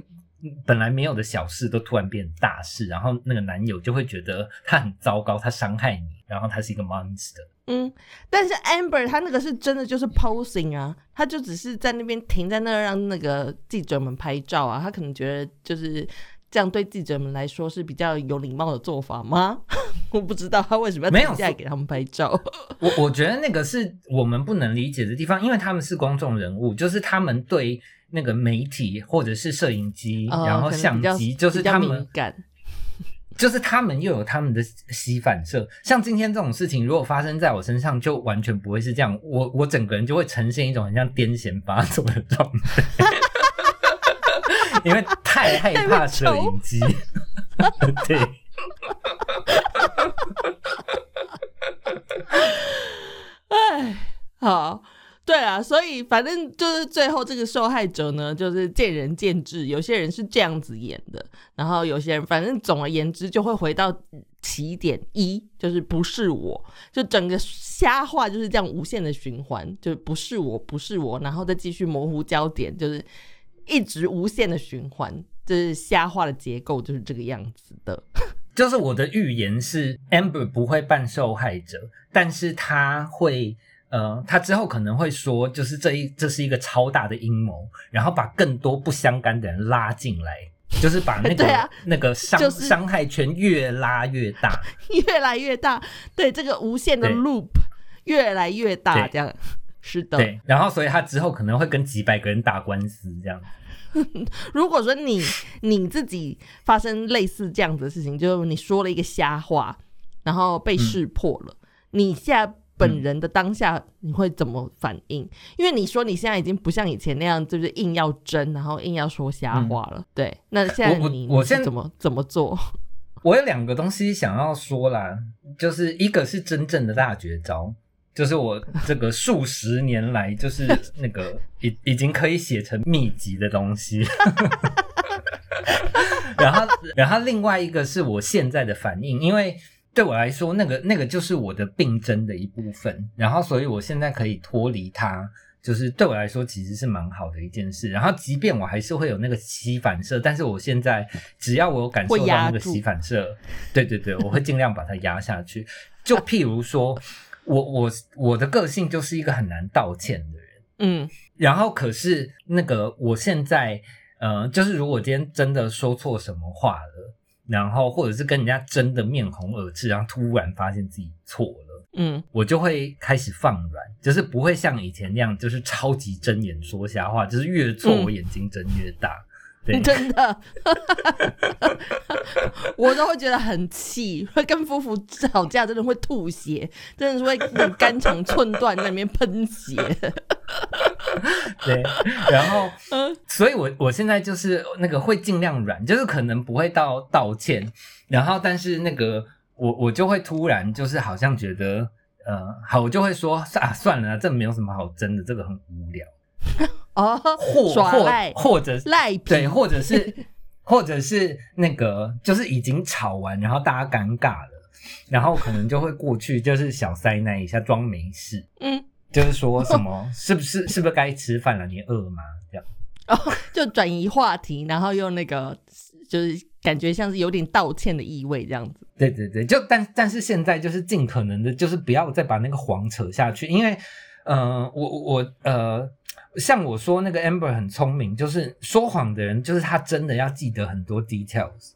[SPEAKER 2] 本来没有的小事都突然变大事，然后那个男友就会觉得他很糟糕，他伤害你，然后他是一个 monster。
[SPEAKER 1] 嗯，但是 Amber 他那个是真的就是 posing 啊，他就只是在那边停在那儿让那个记者们拍照啊，他可能觉得就是这样对记者们来说是比较有礼貌的做法吗？我不知道他为什么要
[SPEAKER 2] 没有
[SPEAKER 1] 停下来给他们拍照。
[SPEAKER 2] 我我觉得那个是我们不能理解的地方，因为他们是公众人物，就是他们对那个媒体或者是摄影机，
[SPEAKER 1] 呃
[SPEAKER 2] 然后相机，就是他们
[SPEAKER 1] 感。
[SPEAKER 2] 就是他们又有他们的吸反射，像今天这种事情，如果发生在我身上，就完全不会是这样，我我整个人就会呈现一种很像癫痫发作的状态，因为太 害怕摄影机，对，
[SPEAKER 1] 哎，好，对啊，所以反正就是最后这个受害者呢，就是见仁见智，有些人是这样子演的，然后有些人反正总而言之就会回到起点一，就是不是我，就整个瞎话就是这样无限的循环，就不是我，不是我，然后再继续模糊焦点，就是一直无限的循环，就是瞎话的结构就是这个样子的。
[SPEAKER 2] 就是我的预言是 Amber 不会扮受害者，但是他会。呃，他之后可能会说，就是这一这是一个超大的阴谋，然后把更多不相干的人拉进来，就是把那个、那个伤、
[SPEAKER 1] 就是
[SPEAKER 2] 伤害圈越拉越大。
[SPEAKER 1] 越来越大，对这个无限的
[SPEAKER 2] 对
[SPEAKER 1] loop 越来越大，这样是的。
[SPEAKER 2] 对，然后所以他之后可能会跟几百个人打官司这样。
[SPEAKER 1] 如果说你你自己发生类似这样子的事情，就是你说了一个瞎话，然后被识破了，你现在本人的当下你会怎么反应？因为你说你现在已经不像以前那样，就是硬要争，然后硬要说瞎话了。对，那现在
[SPEAKER 2] 我我
[SPEAKER 1] 你
[SPEAKER 2] 我现在
[SPEAKER 1] 怎么怎么做？
[SPEAKER 2] 我有两个东西想要说啦，就是一个是真正的大绝招，就是我这个数十年来就是那个已已经可以写成秘籍的东西。然后，然后另外一个是我现在的反应，因为对我来说，那个那个就是我的病症的一部分，然后所以我现在可以脱离它。就是对我来说，其实是蛮好的一件事。然后，即便我还是会有那个吸反射，但是我现在只要我有感受到那个吸反射，对对对，我会尽量把它压下去。就譬如说，我我我的个性就是一个很难道歉的人，
[SPEAKER 1] 嗯
[SPEAKER 2] 然后可是那个我现在呃，就是如果今天真的说错什么话了，然后或者是跟人家争的面红耳赤，然后突然发现自己错了。
[SPEAKER 1] 嗯，
[SPEAKER 2] 我就会开始放软，就是不会像以前那样，就是超级睁眼说瞎话，就是越错
[SPEAKER 1] 嗯
[SPEAKER 2] 我眼睛睁越大。对，
[SPEAKER 1] 真的，我都会觉得很气，会 跟夫妇吵架，真的会吐血，真的是会肝肠寸断在那边喷血。
[SPEAKER 2] 对，然后，
[SPEAKER 1] 嗯。
[SPEAKER 2] 所以我我现在就是那个会尽量软，就是可能不会到道歉，然后但是那个我我就会突然就是好像觉得呃好，我就会说啊算了啊，这没有什么好争的，这个很无聊，
[SPEAKER 1] 哦，
[SPEAKER 2] 或或
[SPEAKER 1] 耍赖
[SPEAKER 2] 或者是
[SPEAKER 1] 赖皮，
[SPEAKER 2] 对，或者是或者是那个就是已经吵完，然后大家尴尬了，然后可能就会过去就是小塞那一下装没事。
[SPEAKER 1] 嗯，
[SPEAKER 2] 就是说什么是不是是不是该吃饭了？你饿吗？这样
[SPEAKER 1] 哦，就转移话题，然后用那个就是感觉像是有点道歉的意味这样子。
[SPEAKER 2] 对对对，就但但是现在就是尽可能的，就是不要再把那个谎扯下去，因为呃，我我呃，像我说那个 Amber 很聪明，就是说谎的人，就是他真的要记得很多 details，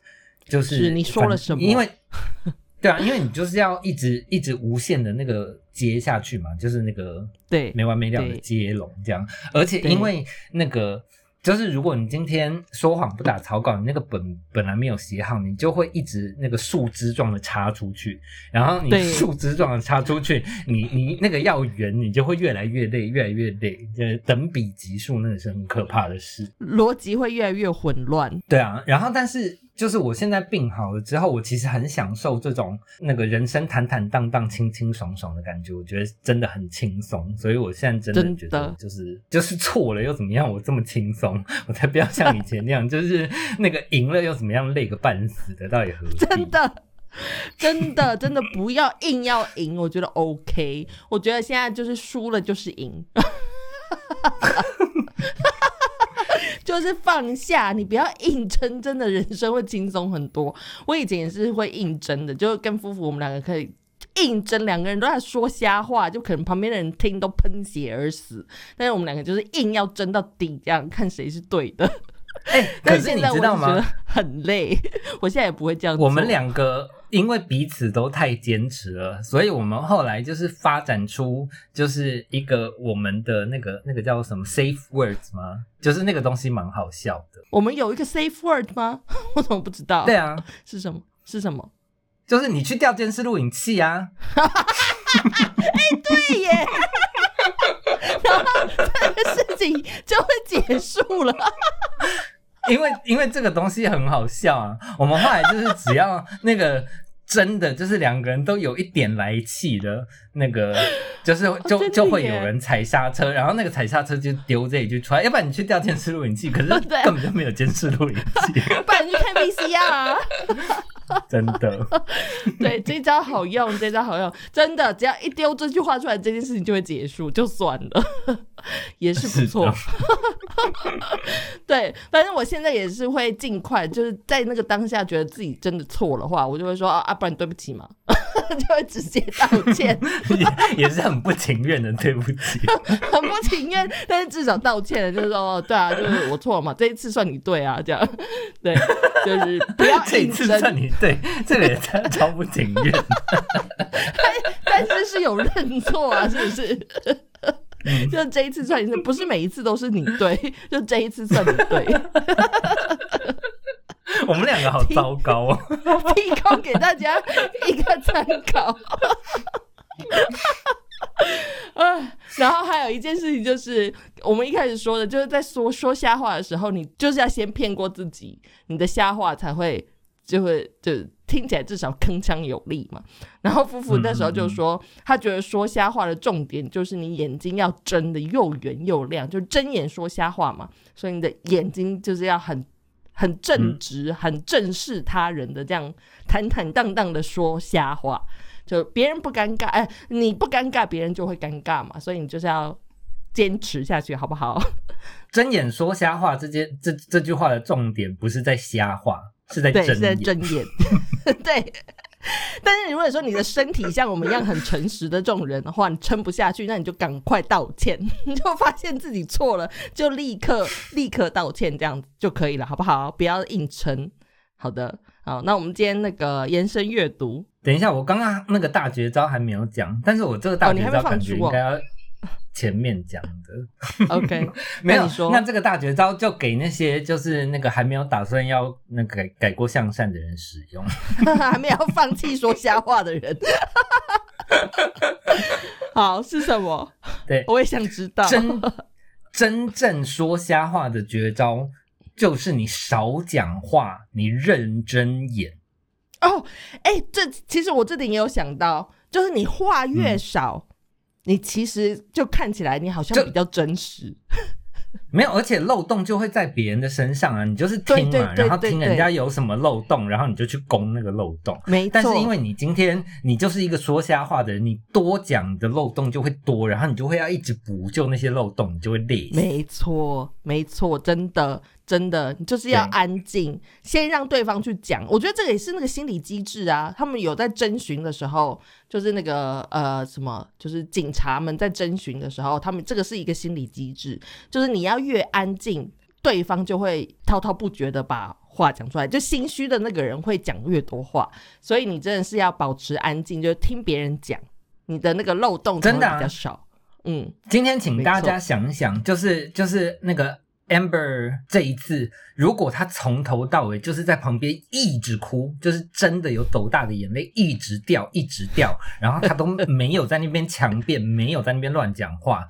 [SPEAKER 2] 就是
[SPEAKER 1] 是你说了什么？
[SPEAKER 2] 因为 对啊，因为你就是要一直一直无限的那个接下去嘛，就是那个
[SPEAKER 1] 对
[SPEAKER 2] 没完没了的接龙这样，而且因为那个就是如果你今天说谎不打草稿，你那个本本来没有写好，你就会一直那个树枝状的插出去，然后你树枝状的插出去，你你那个要圆，你就会越来越累，越来越累，就是等比级数，那个是很可怕的事。
[SPEAKER 1] 逻辑会越来越混乱。
[SPEAKER 2] 对啊，然后但是就是我现在病好了之后，我其实很享受这种那个人生坦坦荡荡、清清爽爽的感觉，我觉得真的很轻松，所以我现在真的觉得就是就是错了又怎么样，我这么轻松，我才不要像以前那样，就是那个赢了又怎么样，累个半死的，倒也何必？
[SPEAKER 1] 真的，真的，真的不要硬要赢，我觉得 OK。我觉得现在就是输了就是赢，就是放下，你不要硬争，真的人生会轻松很多。我以前也是会硬争的，就跟夫妇我们两个可以。硬争，两个人都在说瞎话，就可能旁边的人听都喷血而死。但是我们两个就是硬要争到底，这样看谁是对的。
[SPEAKER 2] 哎、可是
[SPEAKER 1] 但现在我
[SPEAKER 2] 你知道
[SPEAKER 1] 就觉得
[SPEAKER 2] 吗？
[SPEAKER 1] 很累，我现在也不会这样。
[SPEAKER 2] 我们两个因为彼此都太坚持了，所以我们后来就是发展出就是一个我们的那个那个叫什么 safe words 吗？就是那个东西蛮好笑的。
[SPEAKER 1] 我们有一个 safe word 吗？我怎么不知道？
[SPEAKER 2] 对，啊，
[SPEAKER 1] 是什么？是什么？
[SPEAKER 2] 就是你去调监视录影器啊，哎
[SPEAKER 1] 对耶。然后这个事情就会结束了。
[SPEAKER 2] 因为因为这个东西很好笑啊。我们后来就是只要那个真的就是两个人都有一点来气的那个，就是就、就会有人踩刹车，然后那个踩刹车就丢这一句出来，要不然你去调监视录影器，可是 根本就没有监视录影器，
[SPEAKER 1] 不然去看 VCR 啊。
[SPEAKER 2] 真的。
[SPEAKER 1] 对，这招好用，这招好用，真的，只要一丢这句话出来，这件事情就会结束，就算了，也是不错。对，反正我现在也是会尽快，就是在那个当下觉得自己真的错的话，我就会说啊，啊不然对不起嘛，就会直接道歉，
[SPEAKER 2] 也也是很不情愿的，对不起。
[SPEAKER 1] 很不情愿，但是至少道歉了，就是说哦，对啊，就是我错了嘛，这一次算你对啊，这样，对，就是不要
[SPEAKER 2] 这一，次算你对，这个也超超不情愿。
[SPEAKER 1] 但是是有认错啊，是不是？就这一次算你对，不是每一次都是你对，就这一次算你对，
[SPEAKER 2] 我们两个好糟糕哦。
[SPEAKER 1] 提供给大家一个参考。啊，然后还有一件事情就是，我们一开始说的，就是在说说瞎话的时候，你就是要先骗过自己，你的瞎话才会就会就听起来至少铿锵有力嘛。然后夫妇那时候就说，他觉得说瞎话的重点就是你眼睛要睁的又圆又亮，就睁眼说瞎话嘛，所以你的眼睛就是要很。很正直、很正视他人的这样坦坦荡荡的说瞎话，就别人不尴尬，哎，你不尴尬，别人就会尴尬嘛，所以你就是要坚持下去，好不好？
[SPEAKER 2] 睁眼说瞎话这件这这句话的重点不是在瞎话，是在
[SPEAKER 1] 对，是在。
[SPEAKER 2] 睁眼，
[SPEAKER 1] 对。但是如果说你的身体像我们一样很诚实的这种人的话，你撑不下去，那你就赶快道歉，你 就发现自己错了，就立刻 立刻道歉，这样子就可以了，好不好？不要硬撑。好的，好，那我们今天那个延伸阅读，
[SPEAKER 2] 等一下，我刚刚那个大绝招还没有讲，但是我这个大绝招感觉应该要 前面讲的。
[SPEAKER 1] OK，
[SPEAKER 2] 没有
[SPEAKER 1] 那你，说
[SPEAKER 2] 那这个大绝招就给那些就是那个还没有打算要那个改改过向善的人使用。
[SPEAKER 1] 还没有放弃说瞎话的人。好，是什么？
[SPEAKER 2] 对，
[SPEAKER 1] 我也想知道。
[SPEAKER 2] 真真正说瞎话的绝招就是你少讲话，你认真演。
[SPEAKER 1] 哦，哎、这其实我这点也有想到，就是你话越少，你其实就看起来你好像
[SPEAKER 2] 就
[SPEAKER 1] 比较真实。
[SPEAKER 2] 没有，而且漏洞就会在别人的身上啊！你就是听嘛，
[SPEAKER 1] 对对对
[SPEAKER 2] 然后听人家有什么漏洞，然后你就去攻那个漏洞。
[SPEAKER 1] 没错，
[SPEAKER 2] 但是因为你今天你就是一个说瞎话的人，你多讲的漏洞就会多，然后你就会要一直补救那些漏洞，你就会累死。
[SPEAKER 1] 没错，没错，真的，真的，你就是要安静，先让对方去讲。我觉得这个也是那个心理机制啊。他们有在征询的时候，就是那个呃什么，就是警察们在征询的时候，他们这个是一个心理机制，就是你要越安静，对方就会滔滔不绝的把话讲出来，就心虚的那个人会讲越多话，所以你真的是要保持安静，就是听别人讲，你的那个漏洞
[SPEAKER 2] 真的啊
[SPEAKER 1] 比较少。嗯，
[SPEAKER 2] 今天请大家想一想，就是就是那个 Amber 这一次，如果他从头到尾就是在旁边一直哭，就是真的有斗大的眼泪一直掉一直掉，然后他都没有在那边强辩，没有在那边乱讲话，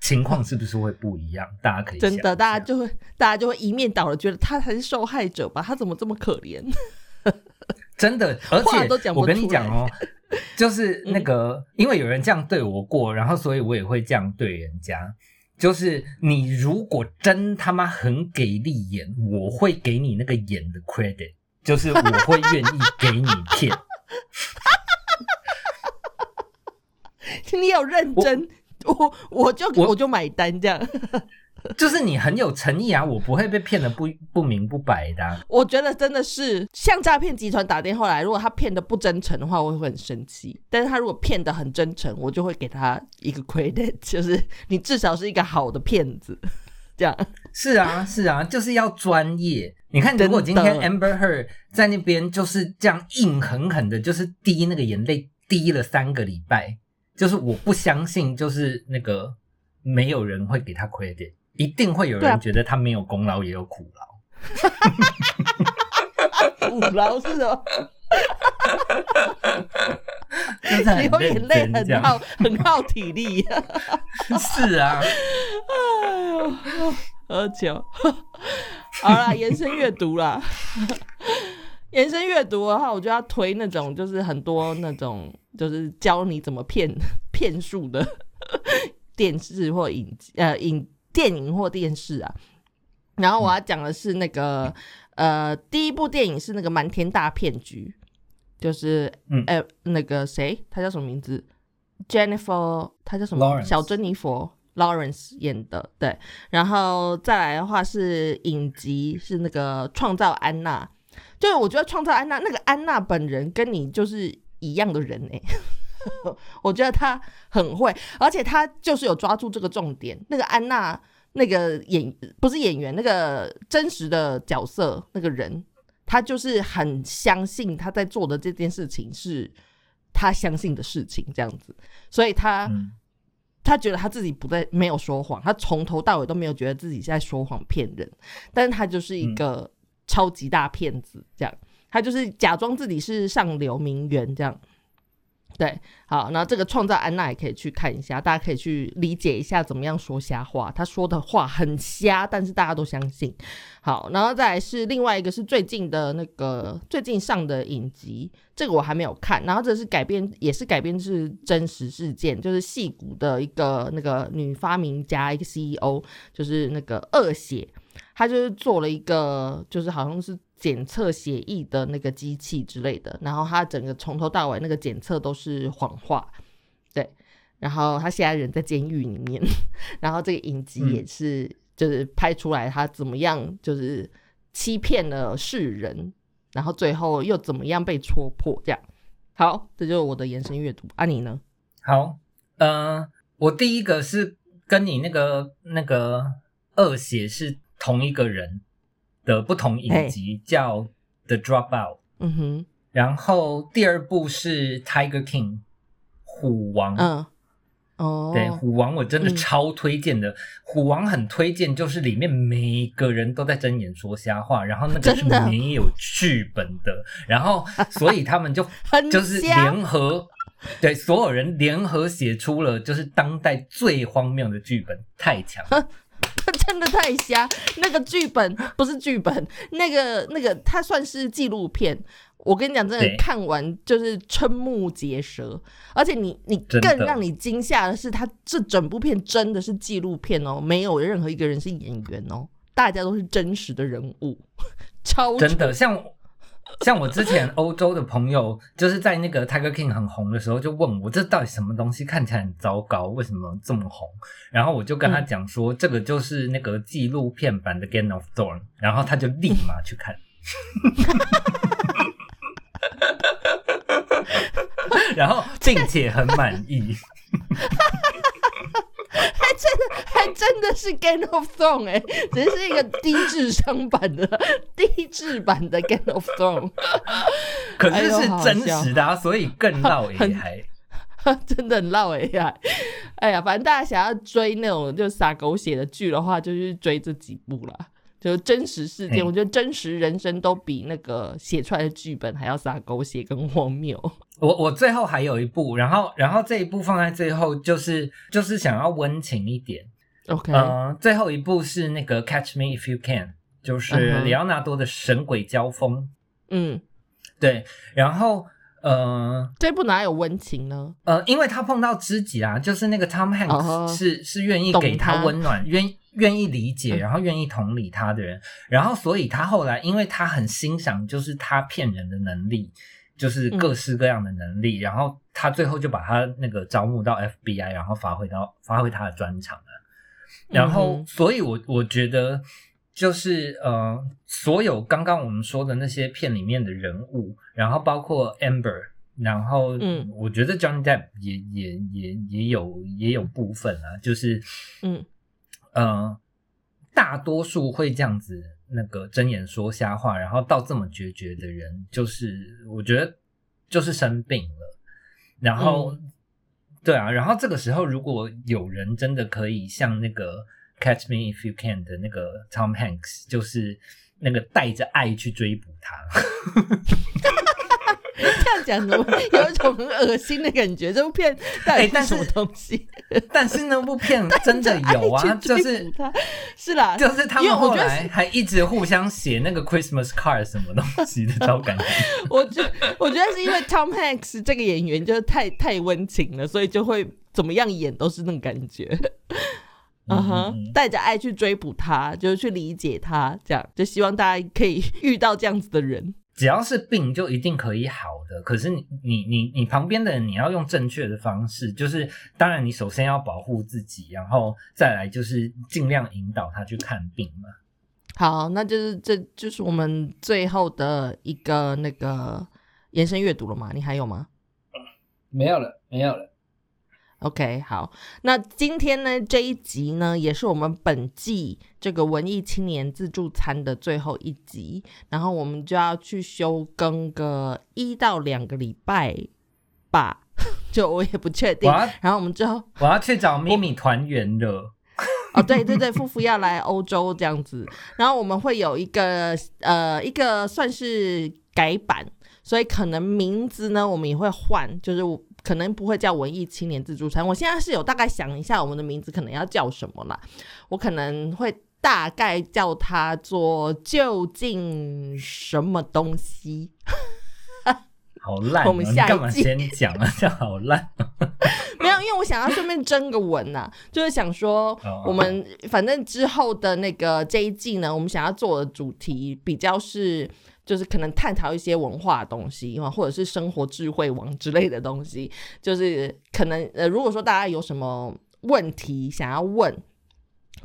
[SPEAKER 2] 情况是不是会不一样？大家可以
[SPEAKER 1] 真的，大家就会大家就会一面倒的觉得他才是受害者吧？他怎么这么可怜？
[SPEAKER 2] 真的，而且
[SPEAKER 1] 都讲不
[SPEAKER 2] 我跟你讲哦，就是那个，因为有人这样对我过，然后所以我也会这样对人家。就是你如果真他妈很给力演，我会给你那个演的 credit，就是我会愿意给你片。
[SPEAKER 1] 你有认真，我我就
[SPEAKER 2] 我
[SPEAKER 1] 我就买单这样。
[SPEAKER 2] 就是你很有诚意啊，我不会被骗的不不明不白的啊、
[SPEAKER 1] 我觉得真的是像诈骗集团打电话来，如果他骗的不真诚的话，我会很生气。但是他如果骗的很真诚，我就会给他一个 credit，就是你至少是一个好的骗子。这样，
[SPEAKER 2] 是啊，是啊，就是要专业。你看，如果今天 Amber Heard 在那边就是这样硬狠狠的，就是滴那个眼泪滴了三个礼拜，就是我不相信，就是那个没有人会给他 credit，一定会有人觉得他没有功劳也有苦劳。
[SPEAKER 1] 苦劳是什么？
[SPEAKER 2] 就是很
[SPEAKER 1] 流眼泪很耗很耗体力。
[SPEAKER 2] 是啊，
[SPEAKER 1] 哎呦，喝酒。好啦，延伸阅读啦。延伸阅读的话，我就要推那种，就是很多那种，就是教你怎么骗骗术的电视或影呃影电影或电视啊。然后我要讲的是那个、呃，第一部电影是那个《瞒天大骗局》，就是
[SPEAKER 2] 嗯
[SPEAKER 1] 呃那个谁，他叫什么名字？Jennifer，他叫什么
[SPEAKER 2] Lawrence
[SPEAKER 1] 小珍妮佛 Lawrence 演的，对。然后再来的话是影集，是那个《创造安娜》，就是我觉得《创造安娜》那个安娜本人跟你就是一样的人哎、我觉得他很会，而且他就是有抓住这个重点。那个安娜，那个演不是演员，那个真实的角色那个人，他就是很相信他在做的这件事情是他相信的事情，这样子，所以他、
[SPEAKER 2] 嗯
[SPEAKER 1] 他觉得他自己不在没有说谎，他从头到尾都没有觉得自己在说谎骗人，但是他就是一个超级大骗子，这样，他就是假装自己是上流名媛这样。对，好，那这个创造安娜也可以去看一下，大家可以去理解一下怎么样说瞎话。他说的话很瞎，但是大家都相信。好，然后再来是另外一个是最近的那个最近上的影集，这个我还没有看。然后这是改编，也是改编是真实事件，就是戏骨的一个那个女发明家，一个 CEO，就是那个恶血，她就是做了一个，就是好像是。检测血液的那个机器之类的，然后他整个从头到尾那个检测都是谎话，对。然后他现在人在监狱里面，然后这个影集也是就是拍出来他怎么样就是欺骗了世人，然后最后又怎么样被戳破这样。好，这就是我的延伸阅读。啊，你呢？
[SPEAKER 2] 好，嗯，我第一个是跟你那个那个恶血是同一个人。的不同影集叫《The Dropout》，嗯哼，然后第二部是《Tiger King》虎王，嗯，哦，对，虎王我真的超推荐的，虎王很推荐，就是里面每个人都在睁眼说瞎话，然后那个是没有剧本的，然后所以他们就 就是联合，对，所有人联合写出了就是当代最荒谬的剧本，太强。
[SPEAKER 1] 真的太瞎，那个剧本不是剧本，那个那个它算是纪录片。我跟你讲，真的看完就是瞠目结舌，而且你你更让你惊吓的是，它这整部片真的是纪录片哦，没有任何一个人是演员哦，大家都是真实的人物，超
[SPEAKER 2] 真的像。像我之前欧洲的朋友，就是在那个 Tiger King 很红的时候，就问我这到底什么东西，看起来很糟糕，为什么这么红？然后我就跟他讲说，这个就是那个纪录片版的 Game of Thrones，然后他就立马去看，然后并且很满意。
[SPEAKER 1] 还真的，还真的是 Game of Thrones 哎，只是一个低智商版的、低智版的 Game of Thrones，
[SPEAKER 2] 可是是真实的啊，所以更闹 AI，
[SPEAKER 1] 真的很闹 AI。哎呀，反正大家想要追那种就撒狗血的剧的话，就去追这几部了。就真实事件，我觉得真实人生都比那个写出来的剧本还要撒狗血跟荒谬。
[SPEAKER 2] 我我最后还有一部，然后然后这一部放在最后，就是就是想要温情一点。
[SPEAKER 1] OK，
[SPEAKER 2] 嗯，最后一部是那个《Catch Me If You Can》，就是里奥纳多的神鬼交锋。嗯，对。然后呃，
[SPEAKER 1] 这部哪有温情呢？
[SPEAKER 2] 呃，因为他碰到知己啊，就是那个 Tom Hanks 是是愿意给他温暖，愿愿意理解，然后愿意同理他的人。然后所以他后来，因为他很欣赏，就是他骗人的能力。就是各式各样的能力，然后他最后就把他那个招募到 FBI，然后发挥到发挥他的专长了。然后，所以我我觉得就是呃，所有刚刚我们说的那些片里面的人物，然后包括 Amber，然后嗯，我觉得 Johnny Depp 也也也也有也有部分啊，就是嗯呃，大多数会这样子。那个睁眼说瞎话，然后到这么决绝的人，就是我觉得就是生病了。然后，对啊，然后这个时候如果有人真的可以像那个《Catch Me If You Can》的那个 Tom Hanks，就是那个带着爱去追捕他。
[SPEAKER 1] 这样讲怎么有一种很恶心的感觉？这部片到底是什么东西？
[SPEAKER 2] 但是那部片真的有啊，就是
[SPEAKER 1] 是啦，
[SPEAKER 2] 就是他们后来还一直互相写那个 Christmas card 什么东西的这种感觉。
[SPEAKER 1] 我觉我觉得是因为 Tom Hanks 这个演员就是太太温情了，所以就会怎么样演都是那种感觉。嗯哼，带着爱去追捕他，就是去理解他，这样就希望大家可以遇到这样子的人。
[SPEAKER 2] 只要是病就一定可以好的，可是你你你你旁边的人你要用正确的方式，就是当然你首先要保护自己，然后再来就是尽量引导他去看病嘛。
[SPEAKER 1] 好，那就是这就是我们最后的一个那个延伸阅读了嘛？你还有吗？
[SPEAKER 2] 没有了，没有了。
[SPEAKER 1] OK，好，那今天呢这一集呢，也是我们本季这个文艺青年自助餐的最后一集，然后我们就要去休更个一到两个礼拜吧，就我也不确定。然后我们之后
[SPEAKER 2] 我要去找咪咪团圆了。
[SPEAKER 1] 哦，对对对，夫妇要来欧洲这样子，然后我们会有一个呃一个算是改版。所以可能名字呢我们也会换，就是可能不会叫文艺青年自助餐。我现在是有大概想一下我们的名字可能要叫什么啦，我可能会大概叫它做究竟什么东西。
[SPEAKER 2] 好烂、哦！
[SPEAKER 1] 我们下一
[SPEAKER 2] 你干嘛
[SPEAKER 1] 季
[SPEAKER 2] 先讲啊？这好烂。
[SPEAKER 1] 没有，因为我想要顺便征个文呐、就是想说
[SPEAKER 2] 哦
[SPEAKER 1] 我们反正之后的那个这一季呢，我们想要做的主题比较是。就是可能探讨一些文化东西，或者是生活智慧网之类的东西。就是可能呃，如果说大家有什么问题想要问，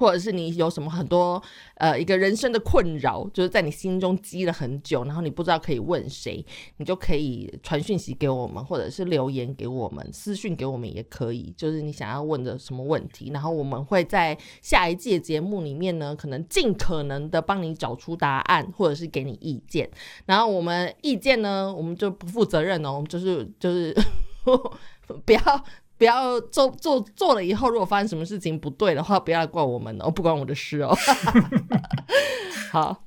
[SPEAKER 1] 或者是你有什么很多呃一个人生的困扰，就是在你心中积了很久，然后你不知道可以问谁，你就可以传讯息给我们，或者是留言给我们，私讯给我们也可以。就是你想要问的什么问题，然后我们会在下一季节目里面呢，可能尽可能的帮你找出答案，或者是给你意见。然后我们意见呢，我们就不负责任哦，就是就是 不要。不要做做做了以后，如果发生什么事情不对的话，不要怪我们哦，不关我的事哦。好，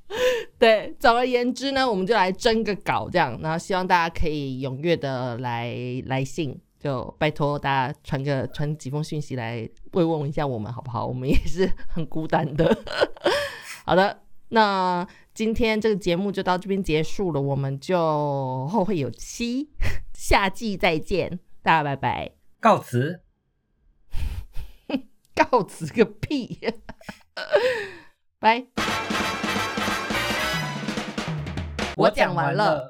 [SPEAKER 1] 对，总而言之呢，我们就来征个稿，这样，然后希望大家可以踊跃的来来信，就拜托大家传个传几封讯息来慰问一下我们，好不好？我们也是很孤单的。好的，那今天这个节目就到这边结束了，我们就后会有期，下季再见，大家拜拜。
[SPEAKER 2] 告辞。
[SPEAKER 1] 告辞个屁！拜。我讲完了。